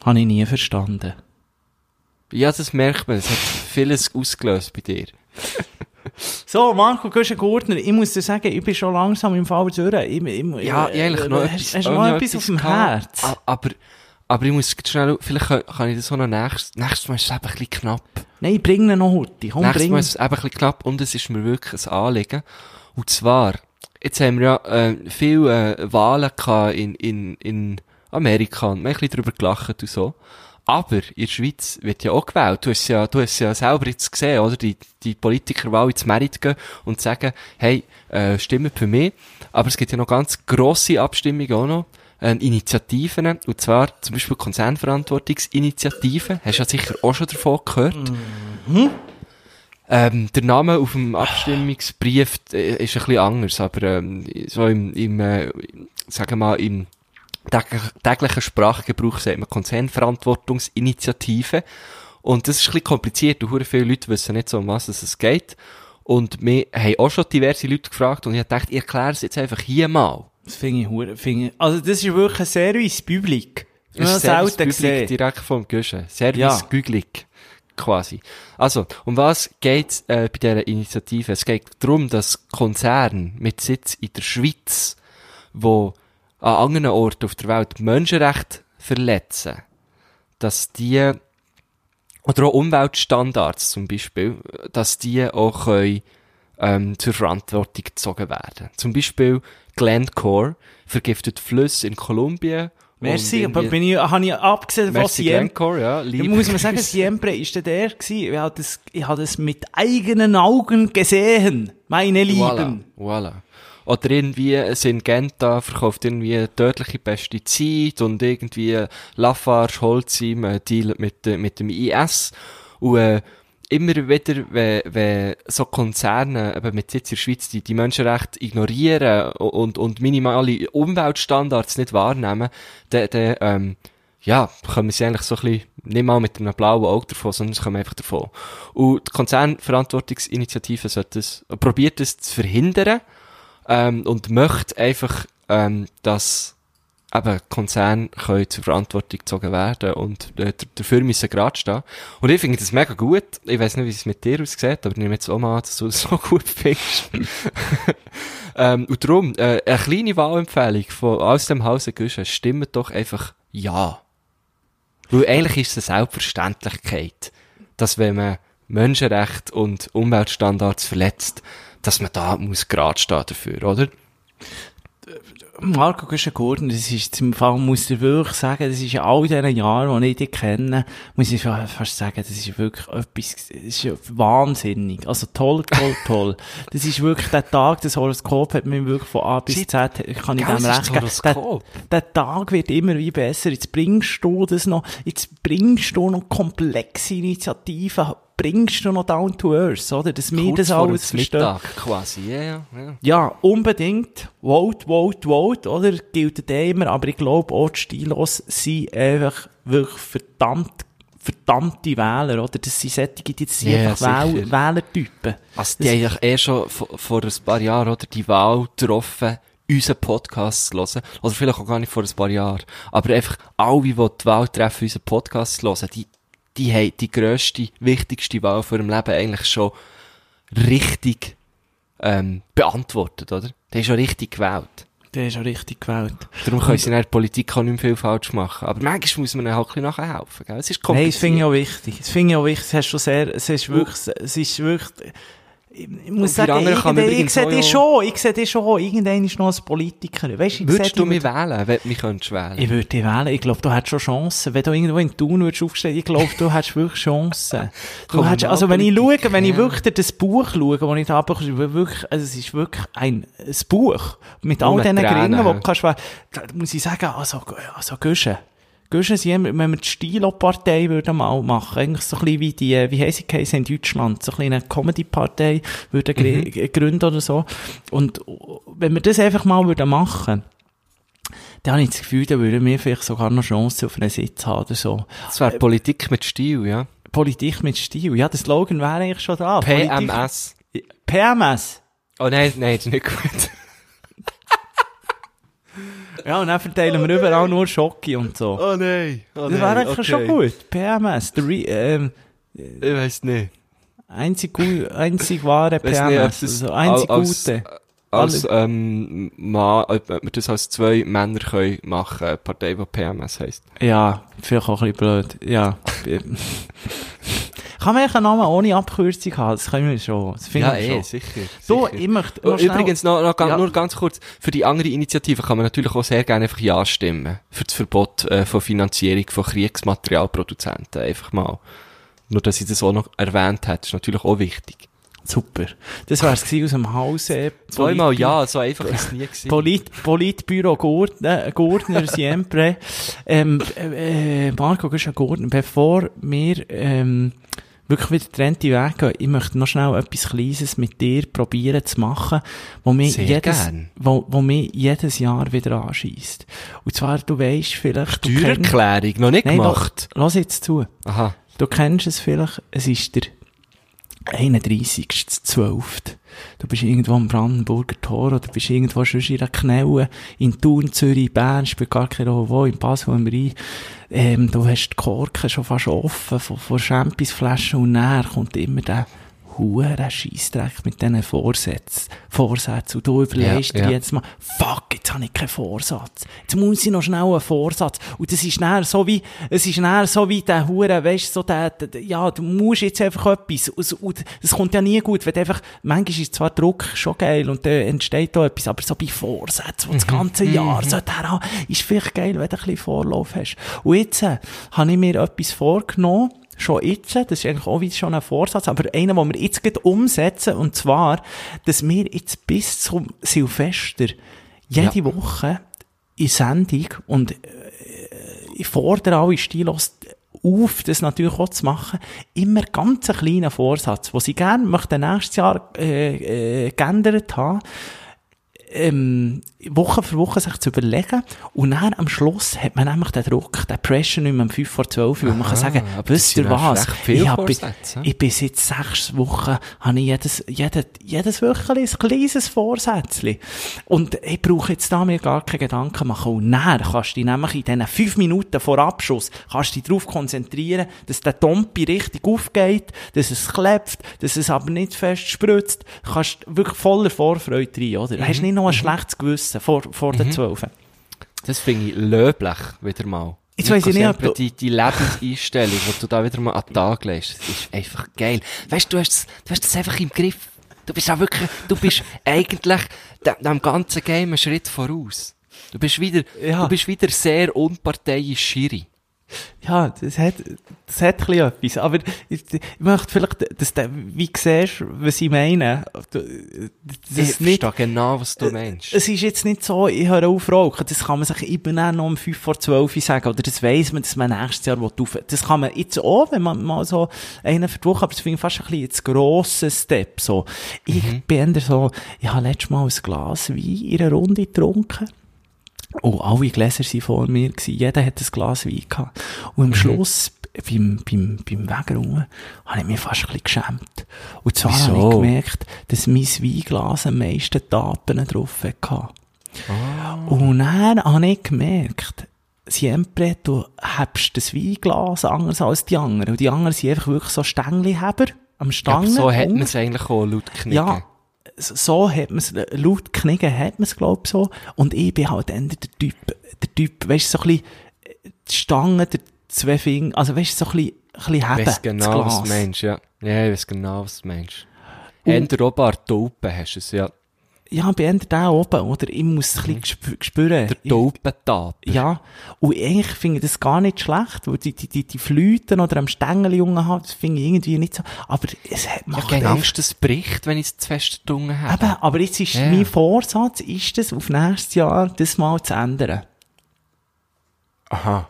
Habe ich nie verstanden. Ja, das merkt man. Es hat vieles ausgelöst bei dir. So, Marco Güschen-Gurtner, ich muss dir sagen, ich bin schon langsam im Fall durch. Ich, ich, Ja, äh, eigentlich noch hast, etwas. Hast du noch etwas auf dem. Herz? Aber, aber ich muss schnell, vielleicht kann, kann ich das auch noch nächstes, nächstes Mal ist es eben ein bisschen knapp. Nein, bring ihn noch heute. Komm, Nächstes Mal ist es eben ein bisschen knapp und es ist mir wirklich ein Anliegen. Und zwar, jetzt haben wir ja äh, viele äh, Wahlen gehabt in, in, in Amerika und wir haben ein bisschen darüber gelacht und so. Aber in der Schweiz wird ja auch gewählt. Du hast ja, du hast ja selber jetzt gesehen, oder? Die, die Politiker, die alle ins Merit gehen und sagen, hey, äh, stimmt für mich. Aber es gibt ja noch ganz grosse Abstimmungen auch noch. Ähm, Initiativen, und zwar zum Beispiel Konzernverantwortungsinitiativen. Hast du ja sicher auch schon davon gehört. Ähm, der Name auf dem Abstimmungsbrief äh, ist ein bisschen anders, aber ähm, so im, im äh, sagen wir mal, im täglich- täglichen Sprachgebrauch sagt man Konzernverantwortungsinitiative. Und das ist ein bisschen kompliziert, und viele Leute wissen nicht so, um was es geht. Und wir haben auch schon diverse Leute gefragt, und ich dachte, ich erkläre es jetzt einfach hier mal. Das finde ich, hure- finde also das ist wirklich ein Service Public. Ich habe Das ist selten Public gesehen. direkt vom Guschen. Service Ja. Güglig. Quasi. Also, um was geht's äh, bei dieser Initiative? Es geht darum, dass Konzerne mit Sitz in der Schweiz, wo an anderen Orten auf der Welt Menschenrechte verletzen, dass die, oder auch Umweltstandards zum Beispiel, dass die auch können, ähm, zur Verantwortung gezogen werden. Zum Beispiel Glencore vergiftet Flüsse in Kolumbien. Merci, aber bin ich, habe ich abgesehen von. Glencore, ja. Da liebe muss man sagen. Siempre ist der der gewesen. Ich habe das, ich habe das mit eigenen Augen gesehen. Meine Lieben. Voilà, voilà. Oder irgendwie Syngenta verkauft irgendwie tödliche Pestizide und irgendwie Lafarge äh, dealt mit, mit dem IS. Und äh, immer wieder, wenn, wenn so Konzerne eben mit Sitz in der Schweiz die, die Menschenrechte ignorieren und, und minimale Umweltstandards nicht wahrnehmen, dann, dann ähm, ja, kommen sie eigentlich so ein bisschen, nicht mal mit einem blauen Auge davon, sondern sie kommen einfach davon. Und die Konzernverantwortungsinitiative sollte das, probiert das zu verhindern, ähm, und möchte einfach, ähm, dass eben Konzerne können zur Verantwortung gezogen werden und äh, dafür müssen gerade stehen. Und ich finde das mega gut. Ich weiß nicht, wie es mit dir aussieht, aber ich nehme jetzt auch mal an, dass du das so gut findest. ähm, und darum, äh, eine kleine Wahlempfehlung von, aus dem Hause Güschen, stimmt doch einfach ja. Weil eigentlich ist es eine Selbstverständlichkeit, dass wenn man Menschenrechte und Umweltstandards verletzt, dass man da muss gerade stehen dafür, oder? Marco Güschen-Gurtner, das ist im Fall, muss ich wirklich sagen, das ist in all diesen Jahren, die ich dich kenne, muss ich fa- fast sagen, das ist wirklich etwas, das ist wahnsinnig. Also toll, toll, toll. Das ist wirklich der Tag, das Horoskop hat mir wirklich von A bis Shit. Z, kann ich dem recht geben. Der, der Tag wird immer wie besser. Jetzt bringst du das noch, jetzt bringst du noch komplexe Initiativen, bringst du noch down to earth, oder? Dass wir das alles verstehen. Mittag quasi, ja, ja, ja. Ja, unbedingt. Vote, vote, vote, oder? Gilt eh immer, aber ich glaube auch die Stilos sind einfach wirklich verdammt, verdammte Wähler, oder? Das sind solche, die sind Ja, einfach Wähl. Wählertypen. Also, die haben ja eh schon vor, vor ein paar Jahren, oder, die Wahl getroffen, unseren Podcast zu hören. Oder vielleicht auch gar nicht vor ein paar Jahren. Aber einfach alle, die die Wahl treffen, unseren Podcast zu hören, die, die haben die grösste, wichtigste Wahl vor ihrem Leben eigentlich schon richtig, ähm, beantwortet, oder? Die haben schon richtig gewählt. Der ist schon richtig gewählt. Darum können sie in der Politik auch nicht mehr viel falsch machen. Aber manchmal muss man ihnen halt ein bisschen nachhelfen, gell? Es ist Nein, das kompliziert. finde ich auch wichtig. Das finde ich auch wichtig. Es, hast schon sehr, es ist wirklich, es ist wirklich, ich, muss sagen, ich sehe dich schon, ich sehe dich schon, irgendein ist noch als Politiker. Weißt, Würdest du mich wählen, wenn du mich könntest wählen? Ich würde dich wählen. Ich glaube, du hättest schon Chancen. Wenn du irgendwo in Thun würdest aufstehen, ich glaube, du hättest wirklich Chancen. Du hättest, also wenn ich schaue, wenn ich wirklich das Buch schaue, das ich da ist wirklich, also es ist wirklich ein, ein Buch. Mit all diesen Gringen, die du kannst, wählen. da muss ich sagen, also, also Güsche. Sind, immer- wenn wir die Stilo-Partei würden mal machen, eigentlich so ein bisschen wie die, wie heisst geheißen in Deutschland, so ein bisschen eine Comedy-Partei würden gr- gründen oder so. Und wenn wir das einfach mal würden machen, dann habe ich das Gefühl, dann würden wir vielleicht sogar noch Chancen auf einen Sitz haben oder so. Das wäre Politik mit Stil, ja. Politik mit Stil. Ja, der Slogan wäre eigentlich schon da. Politik- PMS. PMS. Oh nein, nein, das ist nicht gut. Ja, und dann verteilen wir überall nur Schocke und so. Oh nein. Oh das wäre eigentlich schon gut. PMS. Re ähm, Ich weiss nicht. einzig, einzig wahre PMS. nicht, also einzig als- gute. Als, ähm, Mann, ob wir das als zwei Männer können machen, eine Partei, die PMS heisst. Ja, vielleicht auch ein bisschen blöd. Ja. Kann man einen Namen ohne Abkürzung haben? Das können wir schon. Das finde Ja, ich eh, schon. sicher. So, sicher. ich möchte Oh, noch Übrigens noch, noch, Ja. nur ganz kurz, für die andere Initiative kann man natürlich auch sehr gerne einfach Ja stimmen. Für das Verbot äh, von Finanzierung von Kriegsmaterialproduzenten. Einfach mal. Nur, dass ich das auch noch erwähnt habe, ist natürlich auch wichtig. Super. Das wär's gewesen aus dem Hause. Zweimal Ja, so einfach ist es nie gewesen. Polit, Politbüro Gurtner, Gurtner Siempre. Ähm, äh, äh, Marco Gurtner, bevor wir, ähm, wirklich wieder getrennte Wege gehen, ich möchte noch schnell etwas Kleines mit dir probieren zu machen, wo mir jedes, gern. wo, wo mich jedes Jahr wieder anschießt. Und zwar, du weisst vielleicht, du kennst, Steuererklärung, noch nicht Nein, gemacht. Lass jetzt zu. Aha. Du kennst es vielleicht, es ist der 31.12. Du bist irgendwo am Brandenburger Tor oder bist irgendwo schon in einer Knelle in Thun, Zürich, Bern, spielt gar keine Rolle wo, in Basel am Rhein. Ähm, du hast die Korken schon fast offen von, von Championsflaschen und näher kommt immer der hure Scheissdreck mit diesen Vorsätzen. Vorsätzen. Und du überlegst Ja, dir ja. jetzt mal, fuck, jetzt habe ich keinen Vorsatz. Jetzt muss ich noch schnell einen Vorsatz. Und das ist näher so wie, es ist näher so wie der Hure, weißt so der, der, ja, du musst jetzt einfach etwas. Und, und das kommt ja nie gut, wenn einfach, manchmal ist zwar Druck schon geil und dann entsteht da etwas, aber so bei Vorsätzen, wo das ganze Jahr so der ist vielleicht geil, wenn du ein bisschen Vorlauf hast. Und jetzt äh, habe ich mir etwas vorgenommen, schon jetzt, das ist eigentlich auch wieder schon ein Vorsatz, aber einer, den wir jetzt umsetzen, und zwar, dass wir jetzt bis zum Silvester jede Woche in Sendung und äh, ich fordere alle Stilos auf, das natürlich auch zu machen, immer ganz einen kleinen Vorsatz, den sie gerne möchten nächstes Jahr äh, äh, geändert haben, ähm, Woche für Woche sich zu überlegen. Und dann am Schluss hat man nämlich den Druck, den Pressure nicht mehr um 5 vor 12 Uhr. Und man kann sagen, wisst ihr was? Ich, hab, ich bin seit sechs Wochen, habe ich jedes, jedes, jedes Woche ein kleines Vorsätzchen. Und ich brauche jetzt da mir gar keine Gedanken machen. Und dann kannst du dich nämlich in diesen fünf Minuten vor Abschuss, kannst du dich darauf konzentrieren, dass der Tompi richtig aufgeht, dass es klebt, dass es aber nicht fest spritzt. Du kannst wirklich voller Vorfreude rein, oder? Du hast nicht noch ein schlechtes Gewissen vor, vor den Zwölfen. Das finde ich löblich, wieder mal. Jetzt weiss ich nicht, ob du- die, die Lebenseinstellung, die du da wieder mal an den Tag legst, ist einfach geil. Weißt du, du hast, du hast das einfach im Griff. Du bist auch wirklich, du bist eigentlich dem, dem ganzen Game einen Schritt voraus. Du bist wieder, Ja. du bist wieder sehr unparteiisch Schiri. Ja, das hat, das hat ein etwas. Aber ich, ich möchte vielleicht, dass du, wie siehst, was ich meine. Das Ich ist nicht, verstehe genau, was du meinst. es ist jetzt nicht so, ich höre auf rauchen. Das kann man sich eben auch noch um 5 vor 12 Uhr sagen. Oder das weiss man, dass man nächstes Jahr auf. Das kann man jetzt auch, wenn man mal so einen Woche, aber das finde ich fast ein bisschen jetzt grosser Step, so. Ich bin eher so, ich habe letztes Mal ein Glas Wein in einer Runde getrunken. Oh, alle Gläser waren vor mir. Gewesen. Jeder hat ein Glas Wein gehabt. Und am Schluss, beim, beim, beim Wegrungen, habe ich mich fast ein bisschen geschämt. Und zwar habe Wieso? ich gemerkt, dass mein Weinglas am meisten Tapen drauf hatte. Und dann habe ich gemerkt, Siempre, du hebst das Weinglas anders als die anderen. Und die anderen sind einfach wirklich so Stängelheber am Ja, Stangen. aber so man es eigentlich auch laut Knicken. ja, so- hat man es, laut Knicken hat man es, glaub so. Und ich bin halt dann der Typ, der Typ, weißt du, so ein bisschen, äh, die Stange, der zwei Finger, also weißt du, so ein bisschen, ein bisschen Ich heben, weiss das genau, was du meinst, ja. Ja, ich weiss genau, was du meinst. Änder oben an der Taupe hast du es, ja. Ja, bei Ende da oben, oder? Ich muss es ein bisschen gespü- spüren. Der Taupentaper. Ja, und eigentlich finde ich das gar nicht schlecht, weil die, die, die, die Flüten oder am Stängel jungen haben, das finde ich irgendwie nicht so, aber es hat, macht habe keine einfach- Angst, es bricht, wenn ich es zu fest gedungen habe. Eben, aber jetzt ist Ja. mein Vorsatz, ist es auf nächstes Jahr das mal zu ändern. Aha.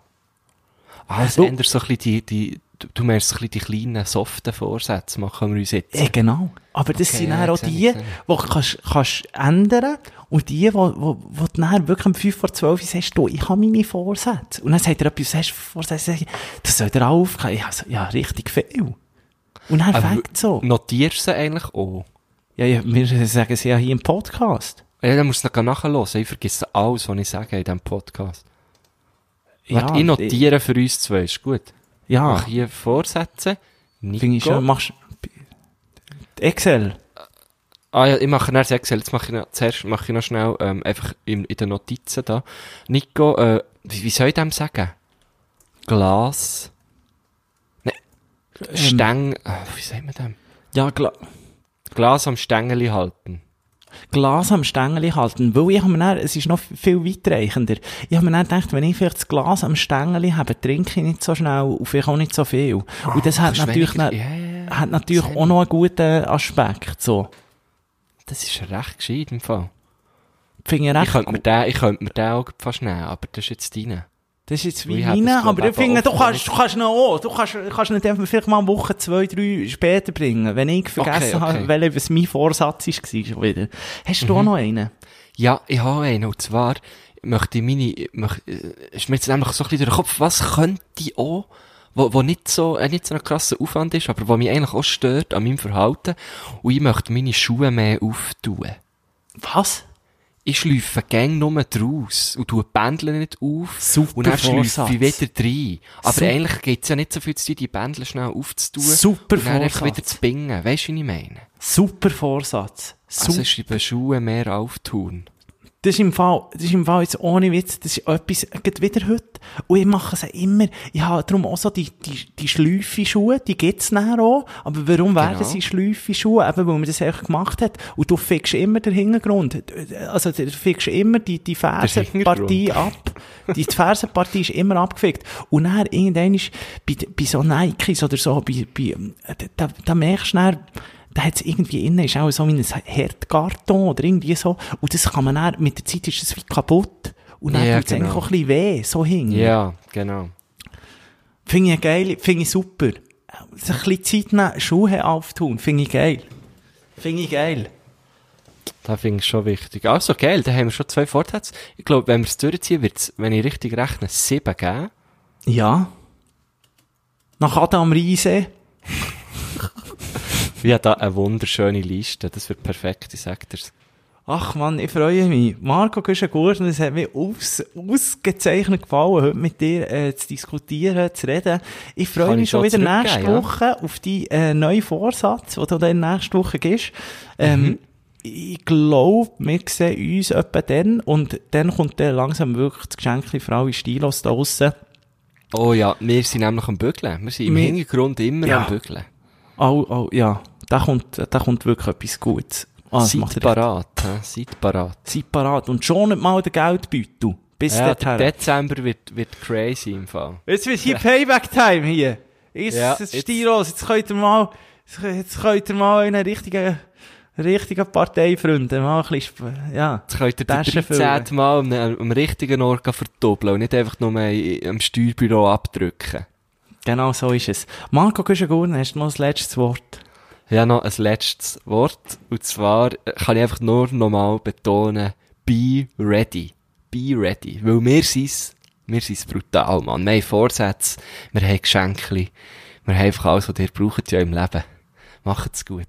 Ah, es Du- ändert so ein bisschen die, die, du- du ein bisschen die kleinen, soften Vorsätze machen wir uns jetzt. Ja, genau. Aber das Okay, sind ja, dann auch ich, die, ich. die du kannst, kannst ändern und die, wo, wo, wo du dann wirklich um 5 vor 12 Uhr sagst, du, ich habe meine Vorsätze. Und dann sagt er etwas, hast du Vorsätze? Ich, Das soll dir aufgehen. Ja, so, ja, richtig viel. Und dann Aber fängt so. Notierst du sie eigentlich auch? Ja, ja, wir sagen es ja hier im Podcast. Ja, dann musst du noch nachhören. Ich vergesse alles, was ich sage in diesem Podcast. Ja, Warte, ich notiere für uns zwei, ist gut. Ja, Mach hier Vorsätze. Nico. finde ich schon, machst, Excel. Ah ja, ich mache das Excel. Jetzt mache ich noch, zuerst mache ich noch schnell, ähm, einfach in, in den Notizen da. Nico, äh, wie, wie soll ich dem sagen? Glas. Ne, Stäng, äh, wie sagt man dem? Ja, Gla Glas am Stängeli halten. Glas am Stängel halten. Weil ich habe mir dann, es ist noch viel weitreichender. Ich habe mir dann gedacht, wenn ich vielleicht das Glas am Stängel habe, trinke ich nicht so schnell und vielleicht auch nicht so viel. und das hat natürlich, weniger- ja, ja. hat natürlich Sehr auch noch einen guten Aspekt, so. Das ist recht gescheit im Fall. Finde ich Ich könnte mir den, ich könnte mir den auch fast nehmen, aber das ist jetzt deine. Das ist jetzt wie meine, aber ich finde, du kannst, du kannst noch auch, du kannst, kannst nicht einfach vielleicht mal eine Woche, zwei, drei später bringen, wenn ich vergessen Okay, okay. habe, welcher was mein Vorsatz war, schon wieder. Hast du auch noch einen? Ja, ich habe einen, und zwar möchte ich meine, möchte, äh, ist mir jetzt nämlich so ein bisschen durch den Kopf, was könnte ich auch, wo, wo nicht so, äh, nicht so ein krasser Aufwand ist, aber wo mich eigentlich auch stört an meinem Verhalten, und ich möchte meine Schuhe mehr auftun. Was? Ich schleife gang nur draus und tue Bändel nicht auf. Super Und dann schleife Vorsatz. ich wieder rein. Aber Super. eigentlich geht's ja nicht so viel zu tun, die Bändel schnell aufzutun. Super Und dann einfach Vorsatz. wieder zu bingen. Weisst du, wie ich meine? Super Vorsatz. Also Super. ist die Schuhe mehr auftun. Das ist im Fall, das ist im Fall jetzt ohne Witz, das ist etwas, geht wieder heute. Und ich mache es immer, ich habe darum auch so die, die, die Schläufe-Schuhe, die gibt's nachher auch. Aber warum werden Genau. sie Schläufe-Schuhe? Eben, weil man das einfach gemacht hat. Und du fickst immer den Hintergrund. Also, du fickst immer die, die Fersenpartie ab. Die Fersenpartie ist immer abgefickt. Und dann, irgendwann ist, bei, bei so Nikes oder so, bei, bei, da, da merkst du dann, da hat's irgendwie innen, ist auch so wie ein Herdkarton oder irgendwie so. Und das kann man dann, mit der Zeit ist es wie kaputt. Und dann Ja, tut's eigentlich genau. auch ein bisschen weh, so hin. Ja, genau. Finde ich geil, finde ich super. Sich ein bisschen Zeit nehmen, Schuhe auftun, finde ich geil. Finde ich geil. Das finde ich schon wichtig. Also, geil, da haben wir schon zwei Vorsätze. Ich glaube, wenn wir es durchziehen, wird es, wenn ich richtig rechne, sieben geben. Ja. Nach Adam Riese. Wir haben da eine wunderschöne Liste. Das wird perfekt, ich sag dir's. Ach man, ich freue mich. Marco Güschen-Gurten, es hat mir aus, ausgezeichnet gefallen, heute mit dir äh, zu diskutieren, zu reden. Ich freue Kann mich ich schon wieder nächste ja? Woche auf die äh, neue Vorsatz, den du dann nächste Woche gibst. Ähm, Mhm. Ich glaube, wir sehen uns etwa dann und dann kommt dann langsam wirklich das Geschenk für alle Stilos da draussen. Oh ja, wir sind nämlich am Bügeln. Wir sind im Wir- Hintergrund immer Ja. am Bügeln. Oh, oh, ja, da kommt, da kommt wirklich etwas Gutes. Ah, das Seid parat? Seid parat. Seid parat und schon nicht mal den Geldbeutel. Bis Ja, der. Dezember wird, wird crazy im Fall. Jetzt wird hier Payback-Time hier. Jetzt, Ja, jetzt- Stilos, jetzt könnt ihr mal, jetzt könnt ihr mal einen richtigen, richtigen Parteifreunde mal ein bisschen, ja. Jetzt könnt ihr den Taschen 13. Mal am, am richtigen Ort verdoppeln und nicht einfach nur am Steuerbüro abdrücken. Genau so ist es. Marco Güschen-Gurn, hast du noch das letzte Wort? Ja, noch ein letztes Wort. Und zwar äh, kann ich einfach nur nochmal betonen, be ready. Be ready. Weil wir sind's, wir sind's brutal, Mann. Wir haben Vorsätze, wir haben Geschenke, wir haben einfach alles, was ihr braucht ja im Leben. Macht's gut.